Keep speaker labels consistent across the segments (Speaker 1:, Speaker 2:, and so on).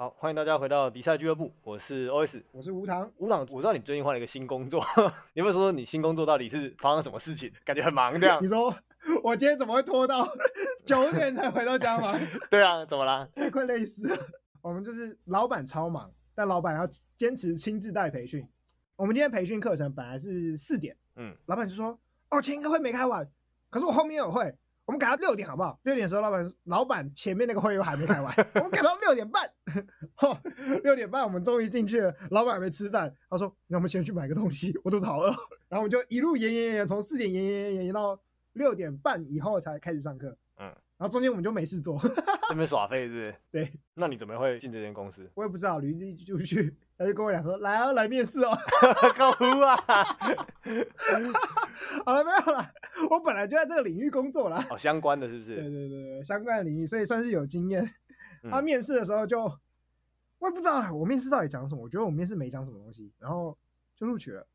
Speaker 1: 好，欢迎大家回到迪赛俱乐部，我是 OS，
Speaker 2: 我是无糖。
Speaker 1: 无糖，我知道你最近换了一个新工作，你有没有说说你新工作到底是发生什么事情？感觉很忙这样。
Speaker 2: 你说我今天怎么会拖到 九点才回到家吗？
Speaker 1: 对啊，怎么啦？
Speaker 2: 太 快累死了。我们就是老板超忙，但老板要坚持亲自带培训。我们今天培训课程本来是四点，嗯，老板就说哦，前一个会没开完，可是我后面有会。我们改到六点好不好？六点的时候，老板老板前面那个会又还没开完，我们改到六点半。哦，六点半我们终于进去了，老板还没吃饭，他说：“让我们先去买个东西，我肚子好饿。”然后我们就一路延延延延，从四点延延延延到六点半以后才开始上课。嗯，然后中间我们就没事做，
Speaker 1: 这边耍废是不是？
Speaker 2: 对。
Speaker 1: 那你怎么会进这间公司？
Speaker 2: 我也不知道，履历就去。他就跟我讲说：“来啊，来面试哦。”
Speaker 1: 高呼啊！
Speaker 2: 好了，没有了。我本来就在这个领域工作啦。
Speaker 1: 哦，相关的是不是？
Speaker 2: 对对对，相关的领域，所以算是有经验。他面试的时候就，我也不知道我面试到底讲什么。我觉得我面试没讲什么东西，然后就录取了。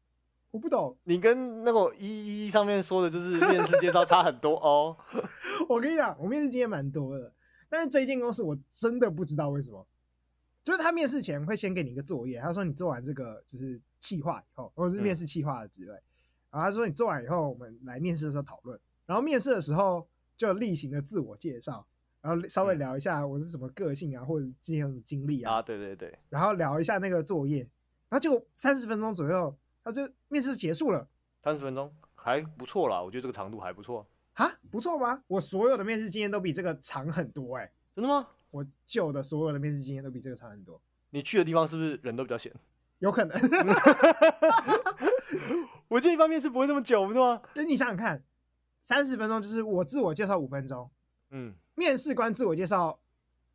Speaker 2: 我不懂，
Speaker 1: 你跟那个一一上面说的就是 面试介绍差很多哦。
Speaker 2: 我跟你讲，我面试经验蛮多的，但是这一间公司我真的不知道为什么。就是他面试前会先给你一个作业，他说你做完这个就是企划以后，或者是面试企划的职位，嗯、然后他说你做完以后，我们来面试的时候讨论。然后面试的时候就例行的自我介绍，然后稍微聊一下我是什么个性啊，或者之前有什么经历啊。啊，对对对。然后聊一下那个作业，然后就三十分钟左右，他就面试结束了。
Speaker 1: 三十分钟还不错啦，我觉得这个长度还不错。
Speaker 2: 啊，不错吗？我所有的面试经验都比这个长很多哎、欸。
Speaker 1: 真的吗？
Speaker 2: 我旧的所有的面试经验都比这个长很多。
Speaker 1: 你去的地方是不是人都比较闲？
Speaker 2: 有可能。
Speaker 1: 我这一方面是不会这么久，不是吗？
Speaker 2: 那你想想看，三十分钟就是我自我介绍五分钟，嗯，面试官自我介绍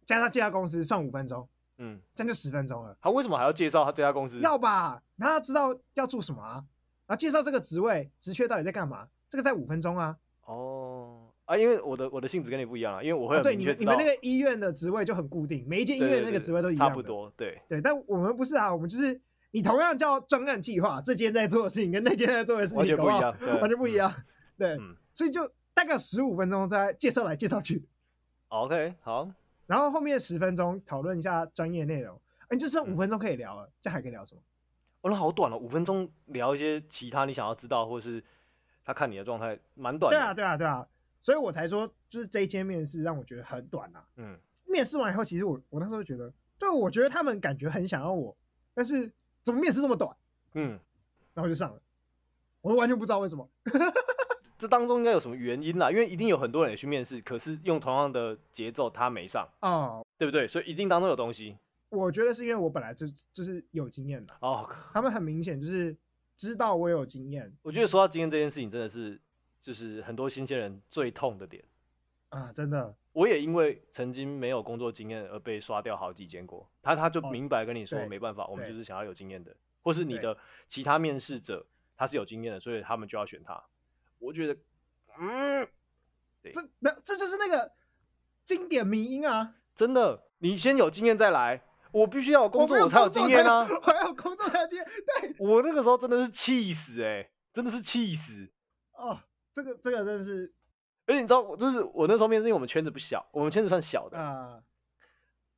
Speaker 2: 加上介绍公司算五分钟，嗯，这样就十分钟了。
Speaker 1: 他为什么还要介绍他这家公司？
Speaker 2: 要吧，然后他知道要做什么啊，然后介绍这个职位职缺到底在干嘛，这个在五分钟啊。
Speaker 1: 哦。啊，因为我的我的性质跟你不一样啊，因为我会很
Speaker 2: 对你们你们那个医院的职位就很固定，每一间医院那个职位都一样，
Speaker 1: 差不多，对
Speaker 2: 对。但我们不是啊，我们就是你同样叫专案计划，这间在做的事情跟那间在做的事情
Speaker 1: 完全不一样，
Speaker 2: 完全不一样。对，所以就大概十五分钟在介绍来介绍去。
Speaker 1: OK，好。
Speaker 2: 然后后面十分钟讨论一下专业内容，哎，就剩五分钟可以聊了，这还可以聊什么？
Speaker 1: 哦，那好短了，五分钟聊一些其他你想要知道，或是他看你的状态，蛮短的。
Speaker 2: 对啊，对啊，对啊。所以我才说，就是这一间面试让我觉得很短啊。嗯，面试完以后，其实我我那时候觉得，对，我觉得他们感觉很想要我，但是怎么面试这么短？嗯，然后就上了，我完全不知道为什么。
Speaker 1: 这当中应该有什么原因啦？因为一定有很多人也去面试，可是用同样的节奏，他没上哦，对不对？所以一定当中有东西。
Speaker 2: 我觉得是因为我本来就就是有经验的哦，他们很明显就是知道我有经验。
Speaker 1: 我觉得说到经验这件事情，真的是。就是很多新鲜人最痛的点
Speaker 2: 啊！真的，
Speaker 1: 我也因为曾经没有工作经验而被刷掉好几间过。他他就明白跟你说，没办法，我们就是想要有经验的，或是你的其他面试者他是有经验的，所以他们就要选他。我觉得，嗯，
Speaker 2: 这没有，这就是那个经典迷因啊！
Speaker 1: 真的，你先有经验再来，我必须要有工作我才有经验啊！
Speaker 2: 我要有工作才有经验。对，
Speaker 1: 我那个时候真的是气死哎、欸，真的是气死
Speaker 2: 哦。这个这个真的是，
Speaker 1: 而且你知道，就是我那时候面试，因为我们圈子不小，我们圈子算小的啊，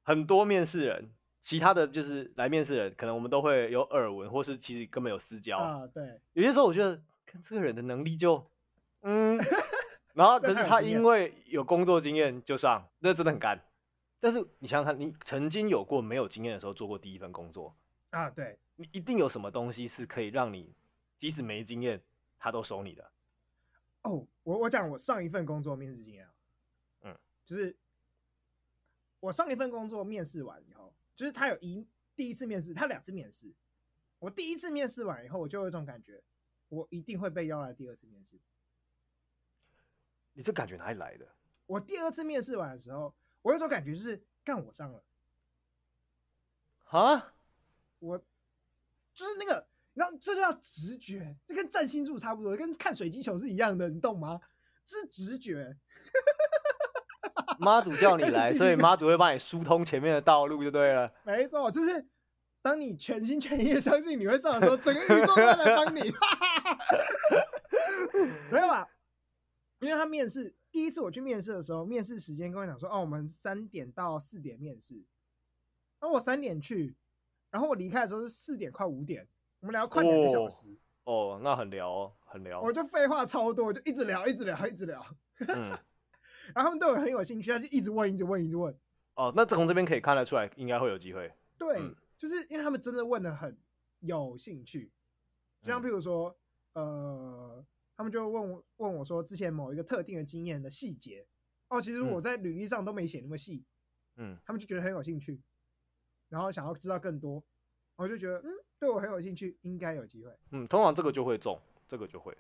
Speaker 1: 很多面试人，其他的就是来面试人，可能我们都会有耳闻，或是其实根本有私交
Speaker 2: 啊。对，
Speaker 1: 有些时候我觉得看这个人的能力就，嗯，然后可是他因为有工作经验就上，那真的很干。但是你想想看，你曾经有过没有经验的时候做过第一份工作
Speaker 2: 啊？对，
Speaker 1: 你一定有什么东西是可以让你即使没经验，他都收你的。
Speaker 2: 哦，我我讲我上一份工作面试经验啊，嗯，就是我上一份工作面试完以后，就是他有一第一次面试，他两次面试，我第一次面试完以后，我就有一种感觉，我一定会被邀来第二次面试。
Speaker 1: 你这感觉哪里来的？
Speaker 2: 我第二次面试完的时候，我有种感觉就是干我上了，
Speaker 1: 啊，
Speaker 2: 我就是那个。然后这就叫直觉，这跟占星术差不多，跟看水晶球是一样的，你懂吗？这是直觉。
Speaker 1: 妈祖叫你来，所以妈祖会帮你疏通前面的道路，就对了。
Speaker 2: 没错，就是当你全心全意的相信你会上的时候，整个宇宙都来帮你。没有吧？因为他面试第一次我去面试的时候，面试时间跟我讲说，哦，我们三点到四点面试。然后我三点去，然后我离开的时候是四点快五点，我们聊快两个小时
Speaker 1: 哦。哦，那很聊哦，很聊。
Speaker 2: 我就废话超多，就一直聊，一直聊，一直聊。嗯、然后他们对我很有兴趣，他就一直问，一直问，一直问。
Speaker 1: 哦，那从这边可以看得出来，应该会有机会。
Speaker 2: 对，嗯、就是因为他们真的问的很有兴趣，就像譬如说，嗯、呃，他们就问我问我说，之前某一个特定的经验的细节，哦，其实我在履历上都没写那么细，嗯，他们就觉得很有兴趣，然后想要知道更多，我就觉得，嗯，对我很有兴趣，应该有机会。
Speaker 1: 嗯，通常这个就会中，这个就会，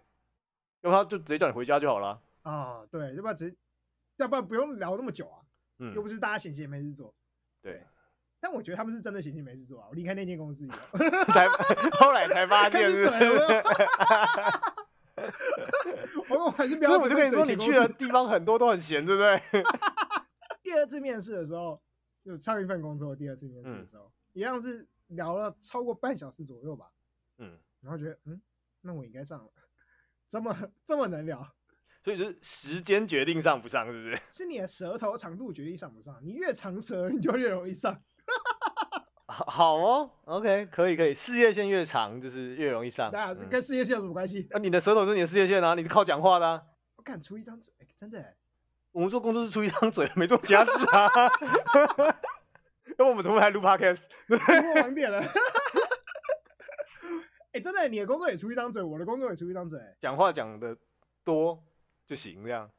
Speaker 1: 要不他就直接叫你回家就好了。
Speaker 2: 啊，对，要不然直接，要不然不用聊那么久啊。嗯，又不是大家闲闲没事做。
Speaker 1: 对，对，
Speaker 2: 但我觉得他们是真的闲闲没事做啊。我离开那间公司以后，
Speaker 1: 才后来才发现是，是。
Speaker 2: 我我还是不要。
Speaker 1: 所以我就跟你说，你去的地方很多都很闲，对不对？
Speaker 2: 第二次面试的时候，就上一份工作第二次面试的时候，嗯、一样是聊了超过半小时左右吧。嗯，然后觉得，嗯，那我应该上了，这么这么能聊。
Speaker 1: 所以就是时间决定上不上，是不是？
Speaker 2: 是你的舌头长度决定上不上。你越长舌，你就越容易上。
Speaker 1: 好哦，OK，可以可以。事业线越长，就是越容易上。
Speaker 2: 那跟事业线有什么
Speaker 1: 关系？啊、你的舌头是你的事业线啊，你是靠讲话的、啊。
Speaker 2: 我敢出一张嘴，真的。
Speaker 1: 我们做工作是出一张嘴，没做其他事啊。那我们怎么还录 Podcast？
Speaker 2: 我网点了。哎，真的，你的工作也出一张嘴，我的工作也出一张嘴。
Speaker 1: 讲话讲的多。就行这样。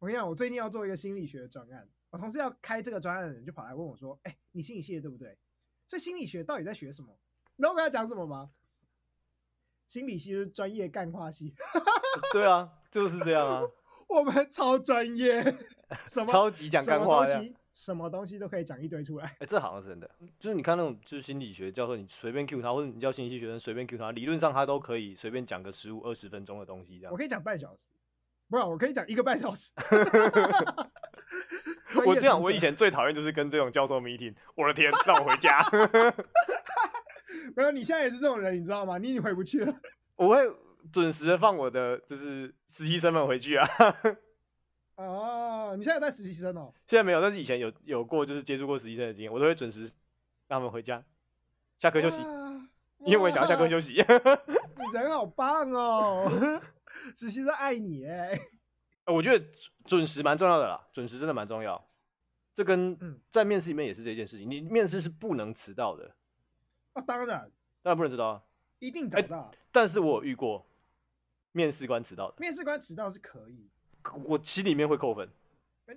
Speaker 2: 我跟你讲，我最近要做一个心理学的专案，我同事要开这个专案的人就跑来问我说：“哎、欸，你心理系的对不对？所以心理学到底在学什么？你知道我跟他讲什么吗？心理系就是专业干话系。
Speaker 1: 对啊，就是这样啊。
Speaker 2: 我们超专业，什么
Speaker 1: 超级讲干话
Speaker 2: 东西，什么东西都可以讲一堆出来。
Speaker 1: 哎、欸，这好像是真的。就是你看那种就是心理学教授，你随便 Q 他，或者你叫心理系学生随便 Q 他，理论上他都可以随便讲个十五二十分钟的东西这样。
Speaker 2: 我可以讲半小时。不，我可以讲一个半小时。
Speaker 1: 我这样，我以前最讨厌就是跟这种教授 meeting。我的天，让我回家。
Speaker 2: 没有，你现在也是这种人，你知道吗？你已经回不去了。
Speaker 1: 我会准时的放我的就是实习生们回去啊。
Speaker 2: 哦，你现在有带实习生哦？
Speaker 1: 现在没有，但是以前有有过，就是接触过实习生的经验，我都会准时让他们回家，下课休息。因为我也想要下课休息。
Speaker 2: 你人好棒哦。实习生爱你哎，
Speaker 1: 我觉得准时蛮重要的啦，准时真的蛮重要。这跟在面试里面也是这件事情，你面试是不能迟到的。
Speaker 2: 啊，当然，
Speaker 1: 当然不能迟到啊，
Speaker 2: 一定迟到。
Speaker 1: 但是我有遇过面试官迟到的。
Speaker 2: 面试官迟到是可以，
Speaker 1: 我心里面会扣分。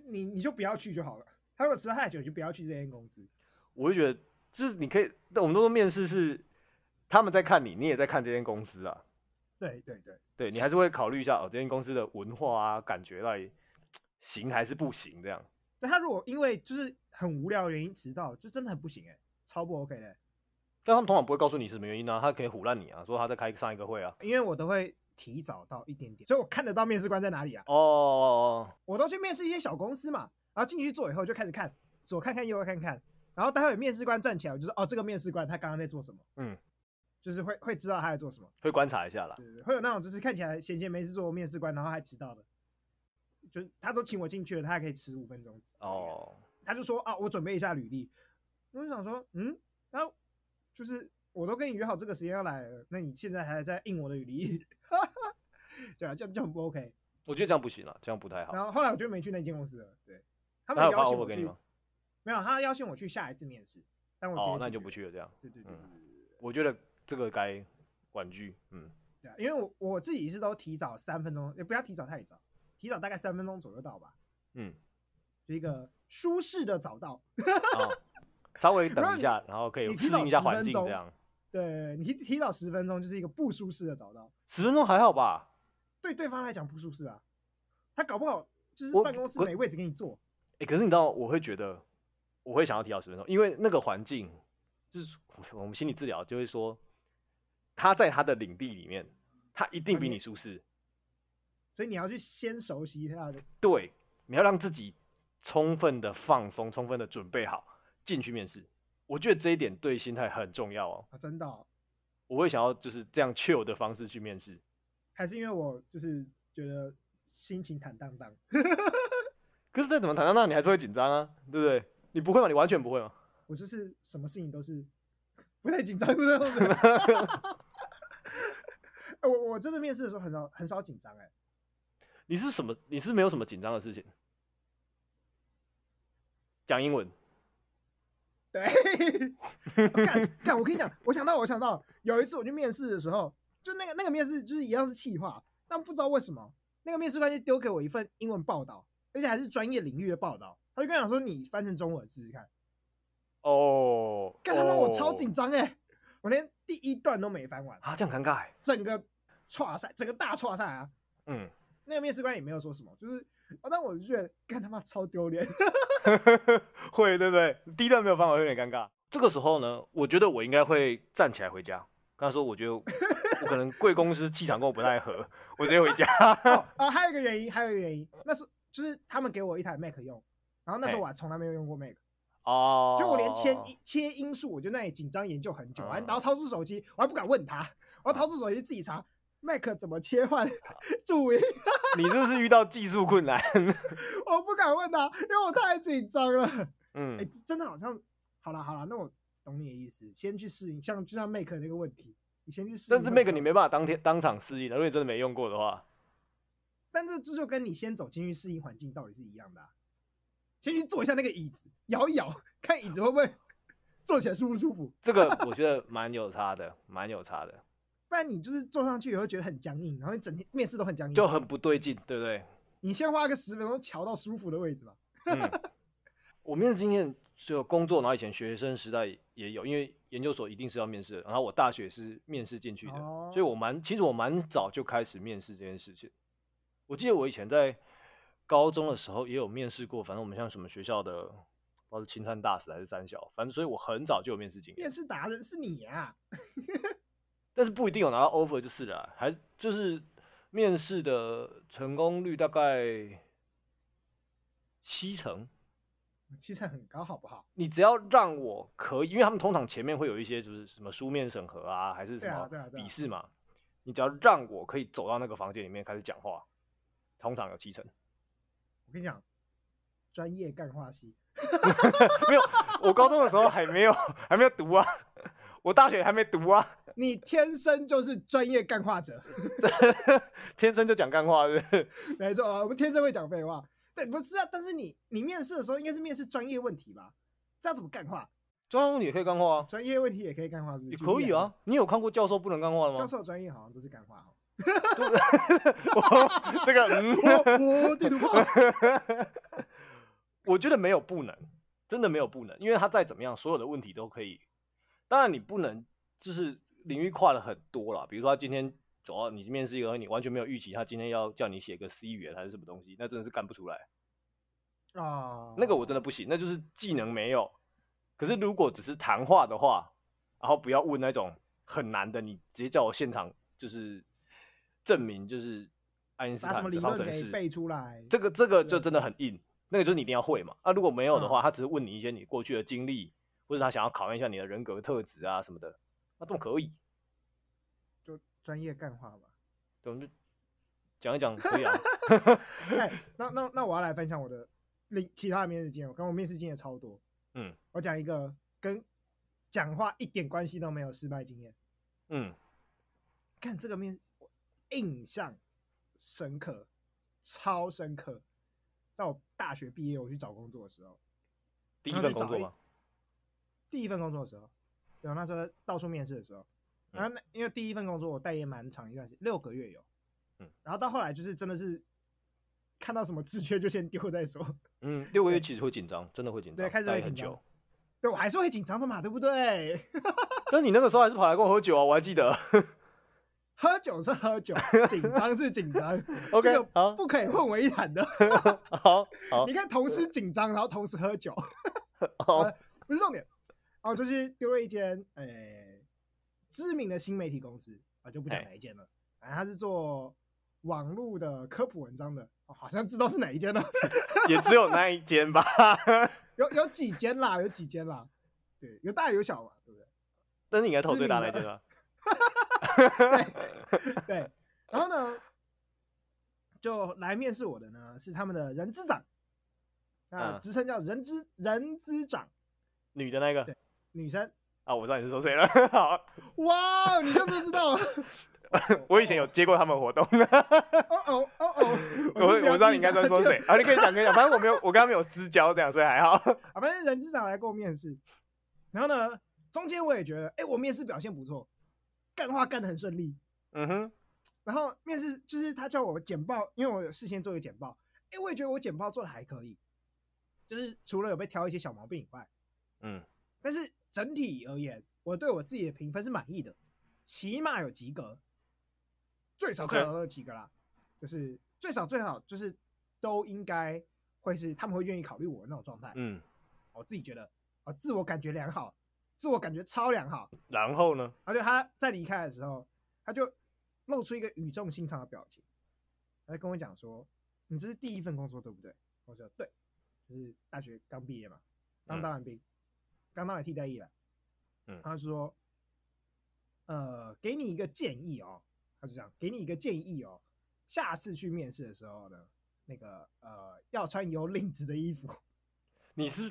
Speaker 2: 你你就不要去就好了。他如果迟到太久，你就不要去这间公司。
Speaker 1: 我就觉得，就是你可以，我们都说面试是他们在看你，你也在看这间公司啊。
Speaker 2: 对对对，
Speaker 1: 对你还是会考虑一下哦，这间公司的文化啊，感觉到底行还是不行这样。
Speaker 2: 那他如果因为就是很无聊的原因迟到，就真的很不行哎，超不 OK 的。
Speaker 1: 但他们通常不会告诉你是什么原因呢、啊？他可以唬烂你啊，说他在开上一个会啊。
Speaker 2: 因为我都会提早到一点点，所以我看得到面试官在哪里啊。
Speaker 1: 哦，
Speaker 2: 我都去面试一些小公司嘛，然后进去做以后就开始看，左看看右看看，然后待会面试官站起来，我就说哦，这个面试官他刚刚在做什么？嗯。就是会会知道他在做什么，
Speaker 1: 会观察一下啦。
Speaker 2: 对，会有那种就是看起来闲闲没事做面试官，然后还迟到的，就他都请我进去了，他还可以迟五分钟。哦，他就说啊，我准备一下履历。我就想说，嗯，然后就是我都跟你约好这个时间要来了，那你现在还在印我的履历？对啊，这样这样很不 OK。
Speaker 1: 我觉得这样不行了，这样不太好。
Speaker 2: 然后后来我就没去那间公司了。对，他们邀请我去，没有，他邀请我去下一次面试，但我哦，
Speaker 1: 那你就不去了，这样。
Speaker 2: 对对对，对，
Speaker 1: 嗯，我觉得。这个该婉拒，嗯，
Speaker 2: 对啊，因为我我自己是都提早三分钟，也不要提早太早，提早大概三分钟左右到吧，嗯，就一个舒适的早到，
Speaker 1: 哦、稍微等一下，然后可以适应一下环境这样，
Speaker 2: 对，你提提早十分钟就是一个不舒适的早到，
Speaker 1: 十分钟还好吧？
Speaker 2: 对对方来讲不舒适啊，他搞不好就是办公室没位置给你坐，
Speaker 1: 哎、欸，可是你知道我会觉得我会想要提早十分钟，因为那个环境就是我们心理治疗就会说。他在他的领地里面，他一定比你舒适，
Speaker 2: 所以你要去先熟悉他的。
Speaker 1: 对，你要让自己充分的放松，充分的准备好进去面试。我觉得这一点对心态很重要哦。
Speaker 2: 啊，真的哦？
Speaker 1: 我会想要就是这样 chill 的方式去面试，
Speaker 2: 还是因为我就是觉得心情坦荡荡。
Speaker 1: 可是再怎么坦荡荡，你还是会紧张啊，对不对？你不会吗？你完全不会吗？
Speaker 2: 我就是什么事情都是不太紧张的。我我真的面试的时候很少很少紧张哎。
Speaker 1: 你是什么？你是没有什么紧张的事情？讲英文。
Speaker 2: 对。干干，我跟你讲，我想到我想到有一次我去面试的时候，就那个那个面试就是一样是气话，但不知道为什么那个面试官就丢给我一份英文报道，而且还是专业领域的报道，他就跟我讲说，你翻成中文试试看。
Speaker 1: 哦。
Speaker 2: 干他妈我超紧张哎！我连第一段都没翻完
Speaker 1: 啊，这样尴尬哎。
Speaker 2: 整个剉赛，整个大剉赛啊。嗯。那个面试官也没有说什么，就是，哦，但我就觉得，干他妈超丢脸，
Speaker 1: 会对不对？第一段没有翻完，有点尴尬。这个时候呢，我觉得我应该会站起来回家。刚才说，我觉得我可能贵公司气场跟我不太合，我直接回家。
Speaker 2: 哦，哦，还有一个原因，还有一个原因，那是就是他们给我一台 Mac 用，然后那时候我还从来没有用过 Mac。哦。就我连切切音速，我就那里紧张研究很久，然后掏出手机，我还不敢问他，我要掏出手机自己查。Mac 怎么切换注音？
Speaker 1: 你这是遇到技术困难，
Speaker 2: 我不敢问他，因为我太紧张了。嗯，哎，真的好像，好了好了，那我懂你的意思，先去适应，像就像 Mac 那个问题，你先去适应。
Speaker 1: 但是 Mac 你没办法当天当场适应的，如果你真的没用过的话。
Speaker 2: 但这这就跟你先走进去适应环境到底是一样的啊，先去坐一下那个椅子，摇一摇，看椅子会不会坐起来舒不舒服。
Speaker 1: 这个我觉得蛮有差的，蛮有差的。
Speaker 2: 不然你就是坐上去也会觉得很僵硬，然后你整天面试都很僵硬，
Speaker 1: 就很不对劲，对不对？
Speaker 2: 你先花个十分钟瞧到舒服的位置吧。
Speaker 1: 嗯、我面试经验就工作，然后以前学生时代也有，因为研究所一定是要面试的，然后我大学是面试进去的，哦、所以我蛮其实我蛮早就开始面试这件事情。我记得我以前在高中的时候也有面试过，反正我们像什么学校的，不知道是清山大使还是三小，反正所以我很早就有面试经验。
Speaker 2: 面试达人是你呀、啊。
Speaker 1: 但是不一定有拿到 offer 就是了，还就是面试的成功率大概七成，
Speaker 2: 七成很高，好不好？
Speaker 1: 你只要让我可以，因为他们通常前面会有一些就是什么书面审核啊，还是什么笔试嘛，你只要让我可以走到那个房间里面开始讲话，通常有七成。
Speaker 2: 我跟你讲，专业干话系，
Speaker 1: 没有，我高中的时候还没有还没有读啊。我大学还没读啊！
Speaker 2: 你天生就是专业干话者
Speaker 1: 天生就讲干话，是？
Speaker 2: 没错啊，我们天生会讲废话。对，不是啊，但是你你面试的时候应该是面试专业问题吧？这样怎么干话？
Speaker 1: 专业问题也可以干话啊，
Speaker 2: 专业问题也可以干话，是不是？
Speaker 1: 也可以啊。你有看过教授不能干话的吗？
Speaker 2: 教授专业好像都是干话哦。
Speaker 1: 这个，
Speaker 2: 我我地图炮。
Speaker 1: 我觉得没有不能，真的没有不能，因为他再怎么样，所有的问题都可以。当然你不能就是领域跨了很多了，比如说他今天走到你面试一个，你完全没有预期他今天要叫你写个 C 语言还是什么东西，那真的是干不出来啊。那个我真的不行，那就是技能没有。可是如果只是谈话的话，然后不要问那种很难的，你直接叫我现场就是证明就是爱因斯坦的方程式
Speaker 2: 背出来，
Speaker 1: 这个这个就真的很硬，那个就是你一定要会嘛。那如果没有的话，他只是问你一些你过去的经历。或者他想要考验一下你的人格特质啊什么的，那都可以，
Speaker 2: 就专业干话吧。
Speaker 1: 对，我们就讲一讲可以啊。
Speaker 2: 哎，那那那我要来分享我的另其他的面试经验，我跟我面试经验超多。嗯，我讲一个跟讲话一点关系都没有失败经验。嗯，看这个面印象深刻，超深刻。到我大学毕业，我去找工作的时候，
Speaker 1: 第一份工作吗？
Speaker 2: 第一份工作的时候，对，那时候到处面试的时候，然后那因为第一份工作我待业蛮长一段时间，六个月有，嗯，然后到后来就是真的是看到什么职缺就先丢再说，
Speaker 1: 嗯，六个月其实会紧张，真的会紧张，
Speaker 2: 对，开始会紧张，对我还是会紧张的嘛，对不对？
Speaker 1: 但你那个时候还是跑来跟我喝酒啊，我还记得，
Speaker 2: 喝酒是喝酒，紧张是紧张，OK，好，不可以混为一谈的，
Speaker 1: 好好，
Speaker 2: 你看同时紧张，然后同时喝酒，好，不是重点。然后就是丢了一间诶、欸、知名的新媒体公司啊，就不讲哪一间了。反正他是做网络的科普文章的，哦、好像知道是哪一间了。
Speaker 1: 也只有那一间吧？
Speaker 2: 有有几间啦？有几间啦？对，有大有小嘛，对不对？
Speaker 1: 但是你应该投最大那间了。
Speaker 2: 对对。然后呢，就来面试我的呢是他们的人资长，啊，职称叫人资人资长。
Speaker 1: 女的那个，
Speaker 2: 对，女生。
Speaker 1: 啊，我知道你是说谁了。好，
Speaker 2: 哇，你就不知道？
Speaker 1: 我以前有接过他们活动。
Speaker 2: 哦哦哦哦，
Speaker 1: 我我知道你应该在说谁。啊，你可以讲，可以讲，反正我没有，我跟他没有私交，这样所以还好。
Speaker 2: 啊，反正人资长来跟我面试，然后呢，中间我也觉得，哎，我面试表现不错，干话干的很顺利。
Speaker 1: 嗯哼。
Speaker 2: 然后面试就是他叫我简报，因为我有事先做一个简报，哎，我也觉得我简报做的还可以，就是除了有被挑一些小毛病以外，
Speaker 1: 嗯，
Speaker 2: 但是。整体而言，我对我自己的评分是满意的，起码有及格，最少最少都有及格啦就是最少最好就是都应该会是他们会愿意考虑我的那种状态。
Speaker 1: 嗯，
Speaker 2: 我自己觉得啊，自我感觉良好，自我感觉超良好。
Speaker 1: 然后呢？
Speaker 2: 而且他在离开的时候，他就露出一个语重心长的表情，他就跟我讲说：“你这是第一份工作对不对？”我说：“对，就是大学刚毕业嘛，刚当完兵。嗯”刚当了替代役了，
Speaker 1: 嗯，
Speaker 2: 他说，呃，给你一个建议哦，他是这样，给你一个建议哦，下次去面试的时候呢，那个呃，要穿有领子的衣服。
Speaker 1: 你是，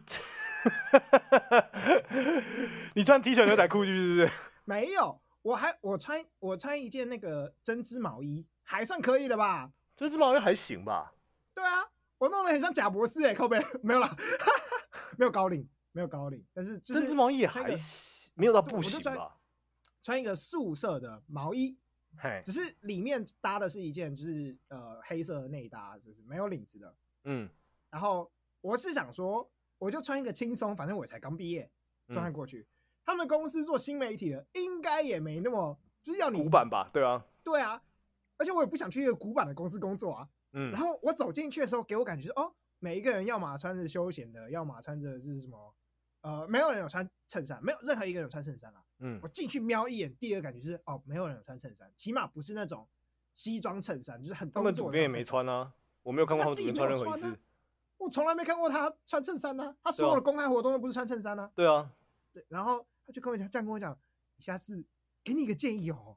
Speaker 1: 你穿 T 恤牛仔裤去是不是？
Speaker 2: 没有，我还我穿我穿一件那个针织毛衣，还算可以的吧？
Speaker 1: 针织毛衣还行吧？
Speaker 2: 对啊，我弄得很像贾博士哎、欸，靠背 没有了，没有高领。没有高领，但是就是针织
Speaker 1: 毛衣还没有到不行吧？
Speaker 2: 穿，穿一个素色的毛衣，
Speaker 1: 嘿，
Speaker 2: 只是里面搭的是一件就是呃黑色的内搭，就是没有领子的。
Speaker 1: 嗯，
Speaker 2: 然后我是想说，我就穿一个轻松，反正我才刚毕业，状态过去。嗯、他们公司做新媒体的，应该也没那么就是要你
Speaker 1: 古板吧？对啊，
Speaker 2: 对啊，而且我也不想去一个古板的公司工作啊。
Speaker 1: 嗯，
Speaker 2: 然后我走进去的时候，给我感觉是哦，每一个人要么穿着休闲的，要么穿着是什么。呃，没有人有穿衬衫，没有任何一个人有穿衬衫啊。
Speaker 1: 嗯，
Speaker 2: 我进去瞄一眼，第一个感觉是，哦，没有人有穿衬衫，起码不是那种西装衬衫，就是很。他们
Speaker 1: 主编也没穿啊，我没有看过他们主编穿任何一次。
Speaker 2: 我从来没看过他穿衬衫啊，他所有的公开活动都不是穿衬衫啊。
Speaker 1: 对啊，
Speaker 2: 对，然后他就跟我讲，这样跟我讲，你下次给你一个建议哦，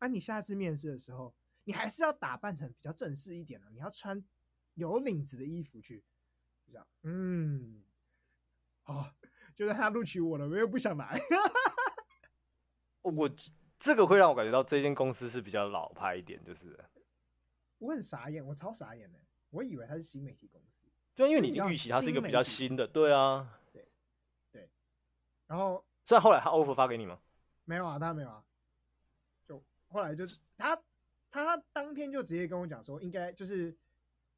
Speaker 2: 啊，你下次面试的时候，你还是要打扮成比较正式一点的，你要穿有领子的衣服去，就这样，嗯，好。就是他录取我了，我又不想来。
Speaker 1: 我这个会让我感觉到这间公司是比较老派一点，就是
Speaker 2: 我很傻眼，我超傻眼的，我以为他是新媒体公司，
Speaker 1: 就因为你已经预期他是一个比较新的，对啊，
Speaker 2: 对对。然后，
Speaker 1: 虽然后来他 offer 发给你吗？
Speaker 2: 没有啊，他没有啊。就后来就是他他当天就直接跟我讲说，应该就是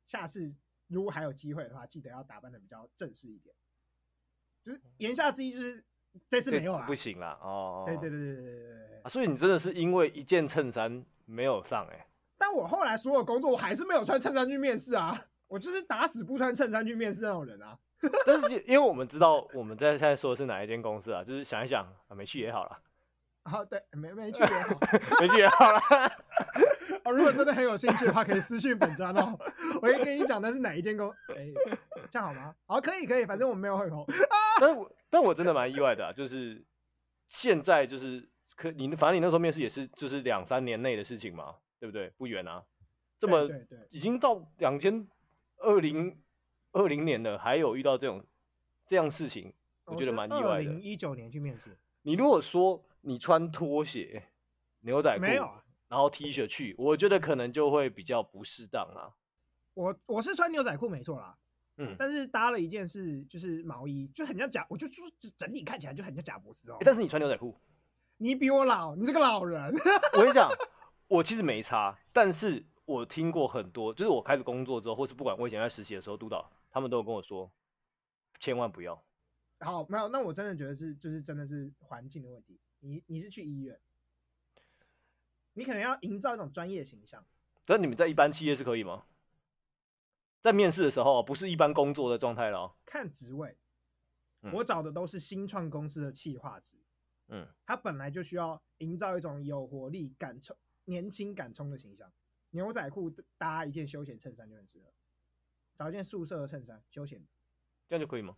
Speaker 2: 下次如果还有机会的话，记得要打扮的比较正式一点。就是言下之意就是这次没有了，
Speaker 1: 不行了哦。
Speaker 2: 对对对对对对
Speaker 1: 啊，所以你真的是因为一件衬衫没有上哎、欸？
Speaker 2: 但我后来所有工作我还是没有穿衬衫去面试啊，我就是打死不穿衬衫去面试那种人啊。
Speaker 1: 但是因为我们知道我们在现在说的是哪一间公司啊，就是想一想啊，没去也好了。
Speaker 2: 啊，对，没没去也好，
Speaker 1: 没去也好 了。
Speaker 2: 哦，如果真的很有兴趣的话，可以私信本专哦。我会跟你讲那是哪一间公，哎、欸，这样好吗？好，可以可以，反正我们没有会口。
Speaker 1: 但我但我真的蛮意外的、啊，就是现在就是可你反正你那时候面试也是就是两三年内的事情嘛，对不对？不远啊，这么
Speaker 2: 对对，
Speaker 1: 已经到两千二零二零年了，还有遇到这种这样事情，我觉得蛮意外的。二零
Speaker 2: 一九年去面试，
Speaker 1: 你如果说你穿拖鞋、牛仔裤没有、啊。然后 T 恤去，我觉得可能就会比较不适当啦。
Speaker 2: 我我是穿牛仔裤没错啦，
Speaker 1: 嗯，
Speaker 2: 但是搭了一件是就是毛衣，就很像贾，我就就整体看起来就很像贾博士哦。
Speaker 1: 但是你穿牛仔裤，
Speaker 2: 你比我老，你这个老人。
Speaker 1: 我跟你讲，我其实没差，但是我听过很多，就是我开始工作之后，或是不管我以前在实习的时候，督导他们都有跟我说，千万不要。
Speaker 2: 好，没有，那我真的觉得是就是真的是环境的问题。你你是去医院。你可能要营造一种专业形象，
Speaker 1: 但你们在一般企业是可以吗？在面试的时候，不是一般工作的状态了。
Speaker 2: 看职位，
Speaker 1: 嗯，
Speaker 2: 我找的都是新创公司的企划职。
Speaker 1: 嗯，
Speaker 2: 他本来就需要营造一种有活力、敢冲、年轻敢冲的形象。牛仔裤搭一件休闲衬衫就很适合，找一件素色的衬衫，休闲，
Speaker 1: 这样就可以吗？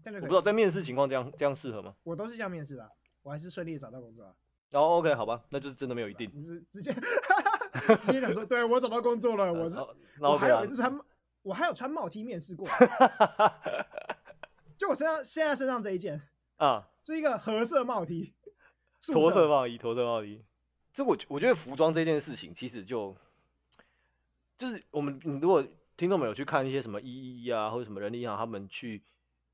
Speaker 2: 这样就可以。
Speaker 1: 我不知道在面试情况这样这样适合吗？
Speaker 2: 我都是这样面试的，我还是顺利的找到工作啊。
Speaker 1: 然后、oh, OK，好吧，那就是真的没有一定，
Speaker 2: 就是直接 直接讲说，对我找到工作了，我是，我还有一次穿，我还有穿帽 T 面试过，就我身上现在身上这一件，啊，是一个褐色帽 T，
Speaker 1: 驼色帽衣，驼色帽衣。这我我觉得服装这件事情，其实就就是我们，你如果听众们有去看一些什么一一啊，或者什么人力银行，他们去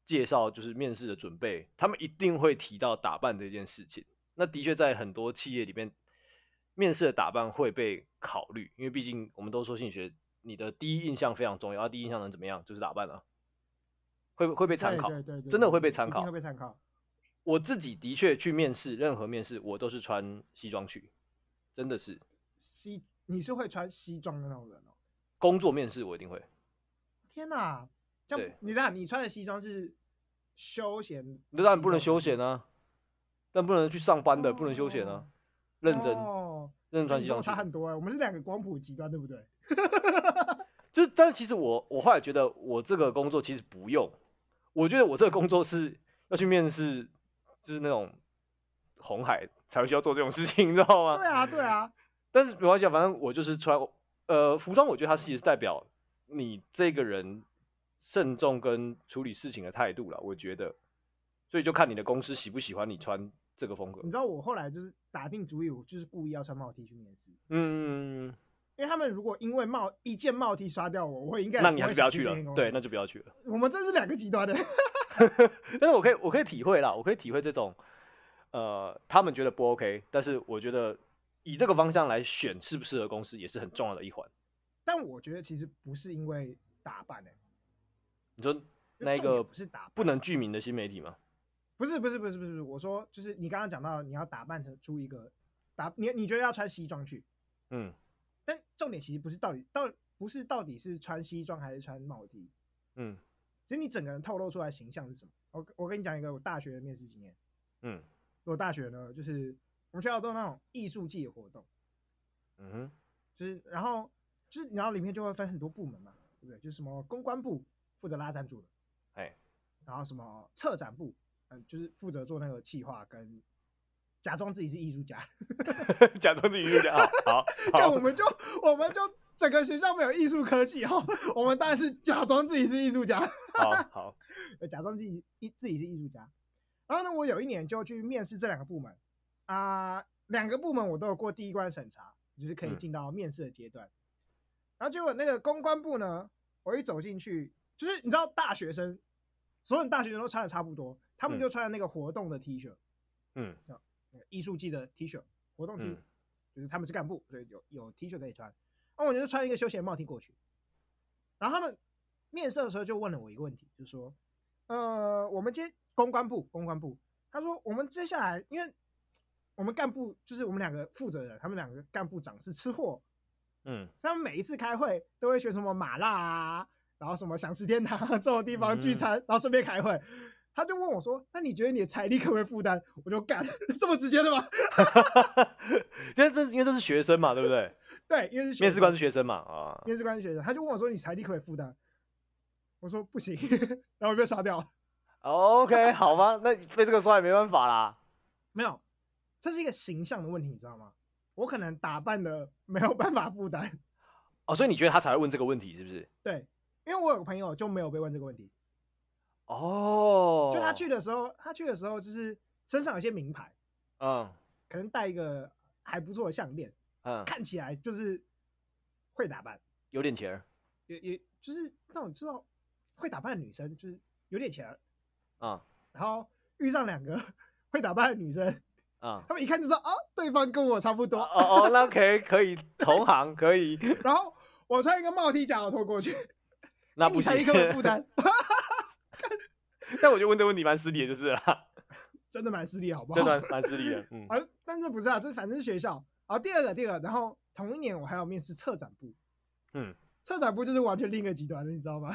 Speaker 1: 介绍就是面试的准备，他们一定会提到打扮这件事情。那的确在很多企业里面，面试的打扮会被考虑，因为毕竟我们都说心理学，你的第一印象非常重要，啊，第一印象能怎么样，就是打扮啊，会会被参考，
Speaker 2: 对对
Speaker 1: 真的会被参考，
Speaker 2: 会被参考。
Speaker 1: 我自己的确去面试，任何面试我都是穿西装去。真的是
Speaker 2: 西，你是会穿西装的那种人哦？
Speaker 1: 工作面试我一定会。
Speaker 2: 天哪，这样你看你穿的西装是休闲，
Speaker 1: 那当然不能休闲啊，但不能去上班的，不能休闲啊，认真，哦认真穿西装
Speaker 2: 差很多哎，我们是两个光谱极端，对不对？
Speaker 1: 就但是其实我我后来觉得我这个工作其实不用，我觉得我这个工作是要去面试，就是那种。红海才需要做这种事情，你知道吗？
Speaker 2: 对啊，对啊。
Speaker 1: 但是没关系，反正我就是穿，呃，服装，我觉得它其实代表你这个人慎重跟处理事情的态度了。我觉得，所以就看你的公司喜不喜欢你穿这个风格。
Speaker 2: 你知道我后来就是打定主意，我就是故意要穿帽 T 去面试。
Speaker 1: 嗯，
Speaker 2: 因为他们如果因为帽一件帽 T 杀掉我，我应该
Speaker 1: 那你还是不要去了。对，那就不要去了。
Speaker 2: 我们这是两个极端的。
Speaker 1: 但是我可以，我可以体会啦，我可以体会这种。呃，他们觉得不 OK，但是我觉得以这个方向来选适不适合公司也是很重要的一环。
Speaker 2: 但我觉得其实不是因为打扮诶、欸，
Speaker 1: 你说那个不是打不能具名的新媒体吗？
Speaker 2: 不是不是不是不是，我说就是你刚刚讲到你要打扮成出一个打你你觉得要穿西装去，嗯，但重点其实不是到底到不是到底是穿西装还是穿帽 T，嗯，其实你整个人透露出来形象是什么？我我跟你讲一个我大学的面试经验，嗯。我大学呢，就是我们学校都有那种艺术季的活动，嗯哼，就是然后就是然后里面就会分很多部门嘛，对不对？就是什么公关部负责拉赞助的，哎，然后什么策展部，嗯，就是负责做那个企划跟假装自己是艺术家，
Speaker 1: 假装自己艺术家，好，
Speaker 2: 但我们就我们就整个学校没有艺术科技哈，我们当然是假装自己是艺术家，
Speaker 1: 好好，
Speaker 2: 假装自己一自己是艺术家。然后呢，我有一年就去面试这两个部门，啊、呃，两个部门我都有过第一关审查，就是可以进到面试的阶段。嗯、然后结果那个公关部呢，我一走进去，就是你知道大学生，所有大学生都穿的差不多，他们就穿那个活动的 T 恤，嗯，艺术季的 T 恤，活动 T，、嗯、就是他们是干部，所以有有 T 恤可以穿。然后我就穿一个休闲帽 T 过去，然后他们面试的时候就问了我一个问题，就是说，呃，我们今天。公关部，公关部，他说我们接下来，因为我们干部就是我们两个负责人，他们两个干部长是吃货，嗯，他们每一次开会都会选什么麻辣啊，然后什么想吃天堂这种地方聚餐，嗯、然后顺便开会，他就问我说：“那你觉得你的财力可不可以负担？”我就干，这么直接的吗？
Speaker 1: 因为这因为这是学生嘛，对不对？
Speaker 2: 对，因为是
Speaker 1: 面试官是学生嘛，啊，
Speaker 2: 面试官是学生，他就问我说：“你财力可不可以负担？”我说：“不行。”然后我被刷掉了。
Speaker 1: OK，好吗？那被这个刷也没办法啦。
Speaker 2: 没有，这是一个形象的问题，你知道吗？我可能打扮的没有办法负担。
Speaker 1: 哦，所以你觉得他才会问这个问题，是不是？
Speaker 2: 对，因为我有个朋友就没有被问这个问题。
Speaker 1: 哦。
Speaker 2: 就他去的时候，他去的时候就是身上有些名牌，嗯，可能戴一个还不错的项链，嗯，看起来就是会打扮，
Speaker 1: 有点钱，
Speaker 2: 也也就是那种知道会打扮的女生，就是有点钱。啊，然后遇上两个 会打扮的女生，啊，他们一看就说哦，对方跟我差不多。
Speaker 1: 哦哦，那可以可以 同行可以。
Speaker 2: 然后我穿一个帽 T 夹我拖过去，那不行，一个负担。
Speaker 1: 但我就问这个问题蛮失礼的，就是了。
Speaker 2: 真的蛮失礼，好不好？
Speaker 1: 真的蛮失礼的。嗯，
Speaker 2: 啊，但是不是啊？这反正是学校。好，第二个，第二个，然后同一年我还要面试策展部。嗯，策展部就是完全另一个极端的，你知道吗？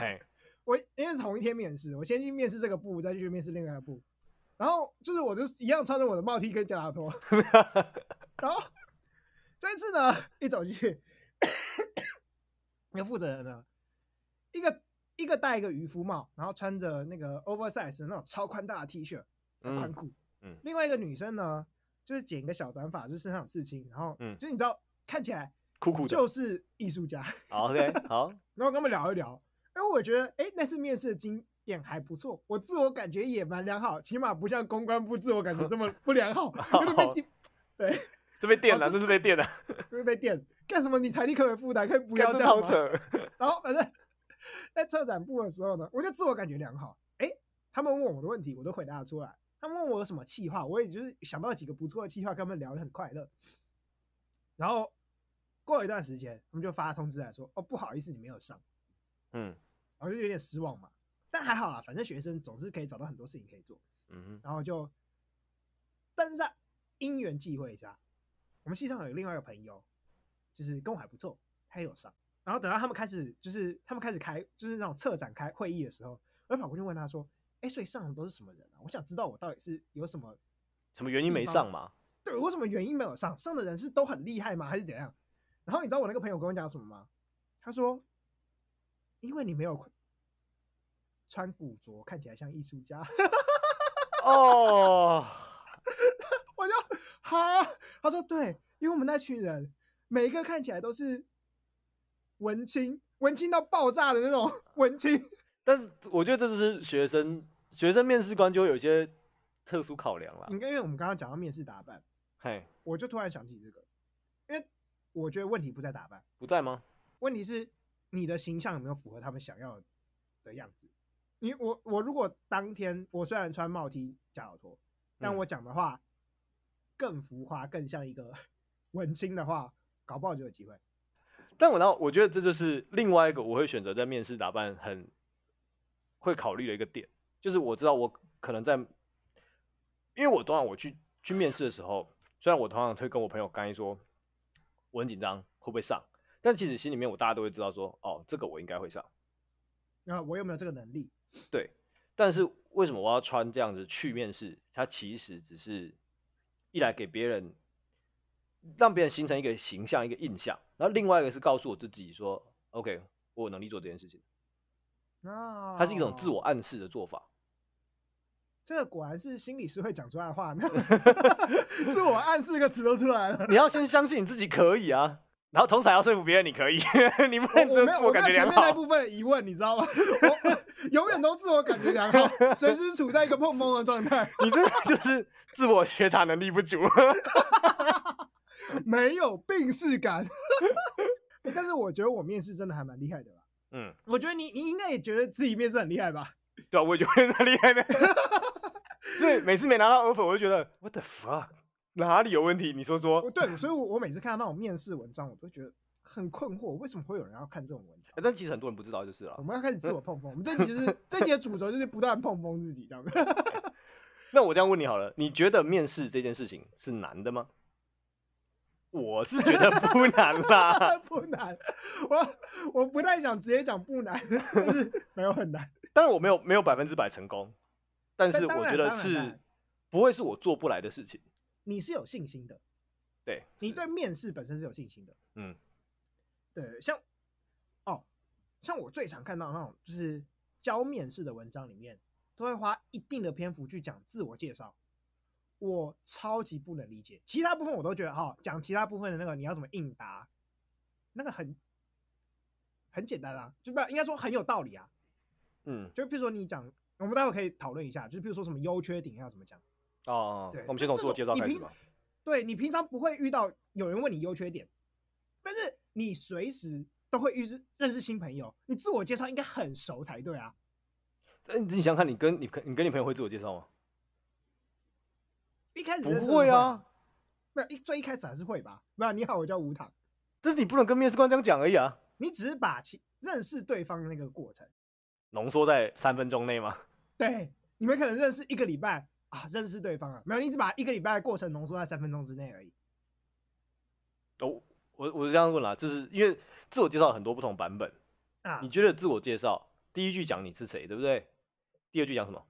Speaker 2: 我因为同一天面试，我先去面试这个部，再去面试另外一个部，然后就是我就一样穿着我的帽 T 跟夹脚拖，然后这一次呢，一走进去，那个负责人呢，一个一个戴一个渔夫帽，然后穿着那个 oversize 的那种超宽大的 T 恤，宽裤，嗯，另外一个女生呢，就是剪一个小短发，就是身上有刺青，然后，嗯，就你知道看起来酷酷的，就是艺术家。
Speaker 1: 好，OK，好，
Speaker 2: 然后跟他们聊一聊。因为我觉得，哎，那次面试的经验还不错，我自我感觉也蛮良好，起码不像公关部自我感觉这么不良好，有点被电，对，
Speaker 1: 这被电了，这是被电了，
Speaker 2: 这被电，干什么？你财力可以负担，可以不要这样吗？然后反正，在策展部的时候呢，我就自我感觉良好，哎、欸，他们问我的问题，我都回答得出来，他们问我有什么计划，我也就是想到几个不错的计划，跟他们聊得很快乐，然后过了一段时间，他们就发通知来说，哦，不好意思，你没有上，嗯，然后就有点失望嘛。但还好啦，反正学生总是可以找到很多事情可以做。嗯哼，然后就，但是在因缘际会下，我们系上有另外一个朋友，就是跟我还不错，他有上。然后等到他们开始，就是他们开始开，就是那种策展开会议的时候，我就跑过去问他说：“哎，所以上的都是什么人啊？我想知道我到底是有什么
Speaker 1: 什么原因没上吗？
Speaker 2: 对，我什么原因没有上？上的人是都很厉害吗？还是怎样？”然后你知道我那个朋友跟我讲什么吗？他说：“因为你没有。”穿古着看起来像艺术家，
Speaker 1: 哦，
Speaker 2: 我就哈，他说对，因为我们那群人每一个看起来都是文青，文青到爆炸的那种文青。
Speaker 1: 但是我觉得这就是学生，学生面试官就会有一些特殊考量了。
Speaker 2: 应该因为我们刚刚讲到面试打扮，
Speaker 1: 嘿，
Speaker 2: 我就突然想起这个，因为我觉得问题不在打扮，
Speaker 1: 不在吗？
Speaker 2: 问题是你的形象有没有符合他们想要的样子。你我我如果当天我虽然穿帽 T 假脚拖，但我讲的话更浮夸，更像一个 文青的话，搞不好就有机会。
Speaker 1: 但我呢，我觉得这就是另外一个我会选择在面试打扮很会考虑的一个点，就是我知道我可能在，因为我通常我去去面试的时候，虽然我通常会跟我朋友干一说我很紧张会不会上，但其实心里面我大家都会知道说，哦，这个我应该会上。
Speaker 2: 那我有没有这个能力？
Speaker 1: 对，但是为什么我要穿这样子去面试？它其实只是一来给别人，让别人形成一个形象、一个印象，然后另外一个是告诉我自己说：“OK，我有能力做这件事情。”哦，它是一种自我暗示的做法。
Speaker 2: 这个果然是心理师会讲出来的话，自我暗示这个词都出来了。
Speaker 1: 你要先相信你自己可以啊。然后同时还要说服别人你可以，你不能自我感觉良好。
Speaker 2: 我没有前面那部分疑问，你知道吗？我永远都自我感觉良好，随时处在一个碰碰的状态。
Speaker 1: 你这就是自我觉察能力不足，
Speaker 2: 没有病识感。但是我觉得我面试真的还蛮厉害的吧？嗯，我觉得你你应该也觉得自己面试很厉害吧？
Speaker 1: 对啊，我也觉得很厉害的。对，每次没拿到 offer，我就觉得 What the fuck。哪里有问题？你说说。
Speaker 2: 对，所以，我我每次看到那种面试文章，我都觉得很困惑，为什么会有人要看这种文章？
Speaker 1: 但其实很多人不知道，就是了。
Speaker 2: 我们要开始自我 碰碰。我们这集就是这集的主轴，就是不断碰碰自己，这样子。
Speaker 1: 那我这样问你好了，你觉得面试这件事情是难的吗？我是觉得不难啦，
Speaker 2: 不难。我我不太想直接讲不难，但是 没有很难。
Speaker 1: 当然我没有没有百分之百成功，但是我觉得是不会是我做不来的事情。
Speaker 2: 你是有信心的，
Speaker 1: 对，
Speaker 2: 你对面试本身是有信心的，嗯，对，像哦，像我最常看到那种就是教面试的文章里面，都会花一定的篇幅去讲自我介绍，我超级不能理解，其他部分我都觉得哈，讲其他部分的那个你要怎么应答，那个很很简单啊，就不应该说很有道理啊，嗯，就比如说你讲，我们待会可以讨论一下，就比如说什么优缺点要怎么讲。
Speaker 1: 哦，对，我们先从自我介绍开始吧。
Speaker 2: 对，你平常不会遇到有人问你优缺点，但是你随时都会遇识认识新朋友，你自我介绍应该很熟才对啊。
Speaker 1: 那你想想看，你跟你你跟你朋友会自我介绍吗？
Speaker 2: 一开始
Speaker 1: 不会啊，
Speaker 2: 没有一最一开始还是会吧。没有，你好，我叫吴糖。
Speaker 1: 但是你不能跟面试官这样讲而已啊。
Speaker 2: 你只是把其认识对方的那个过程
Speaker 1: 浓缩在三分钟内吗？
Speaker 2: 对，你们可能认识一个礼拜。啊，认识对方啊，没有，你只把一个礼拜的过程浓缩在三分钟之内而已。
Speaker 1: 哦，我我是这样问啦，就是因为自我介绍很多不同版本啊，你觉得自我介绍第一句讲你是谁，对不对？第二句讲什么？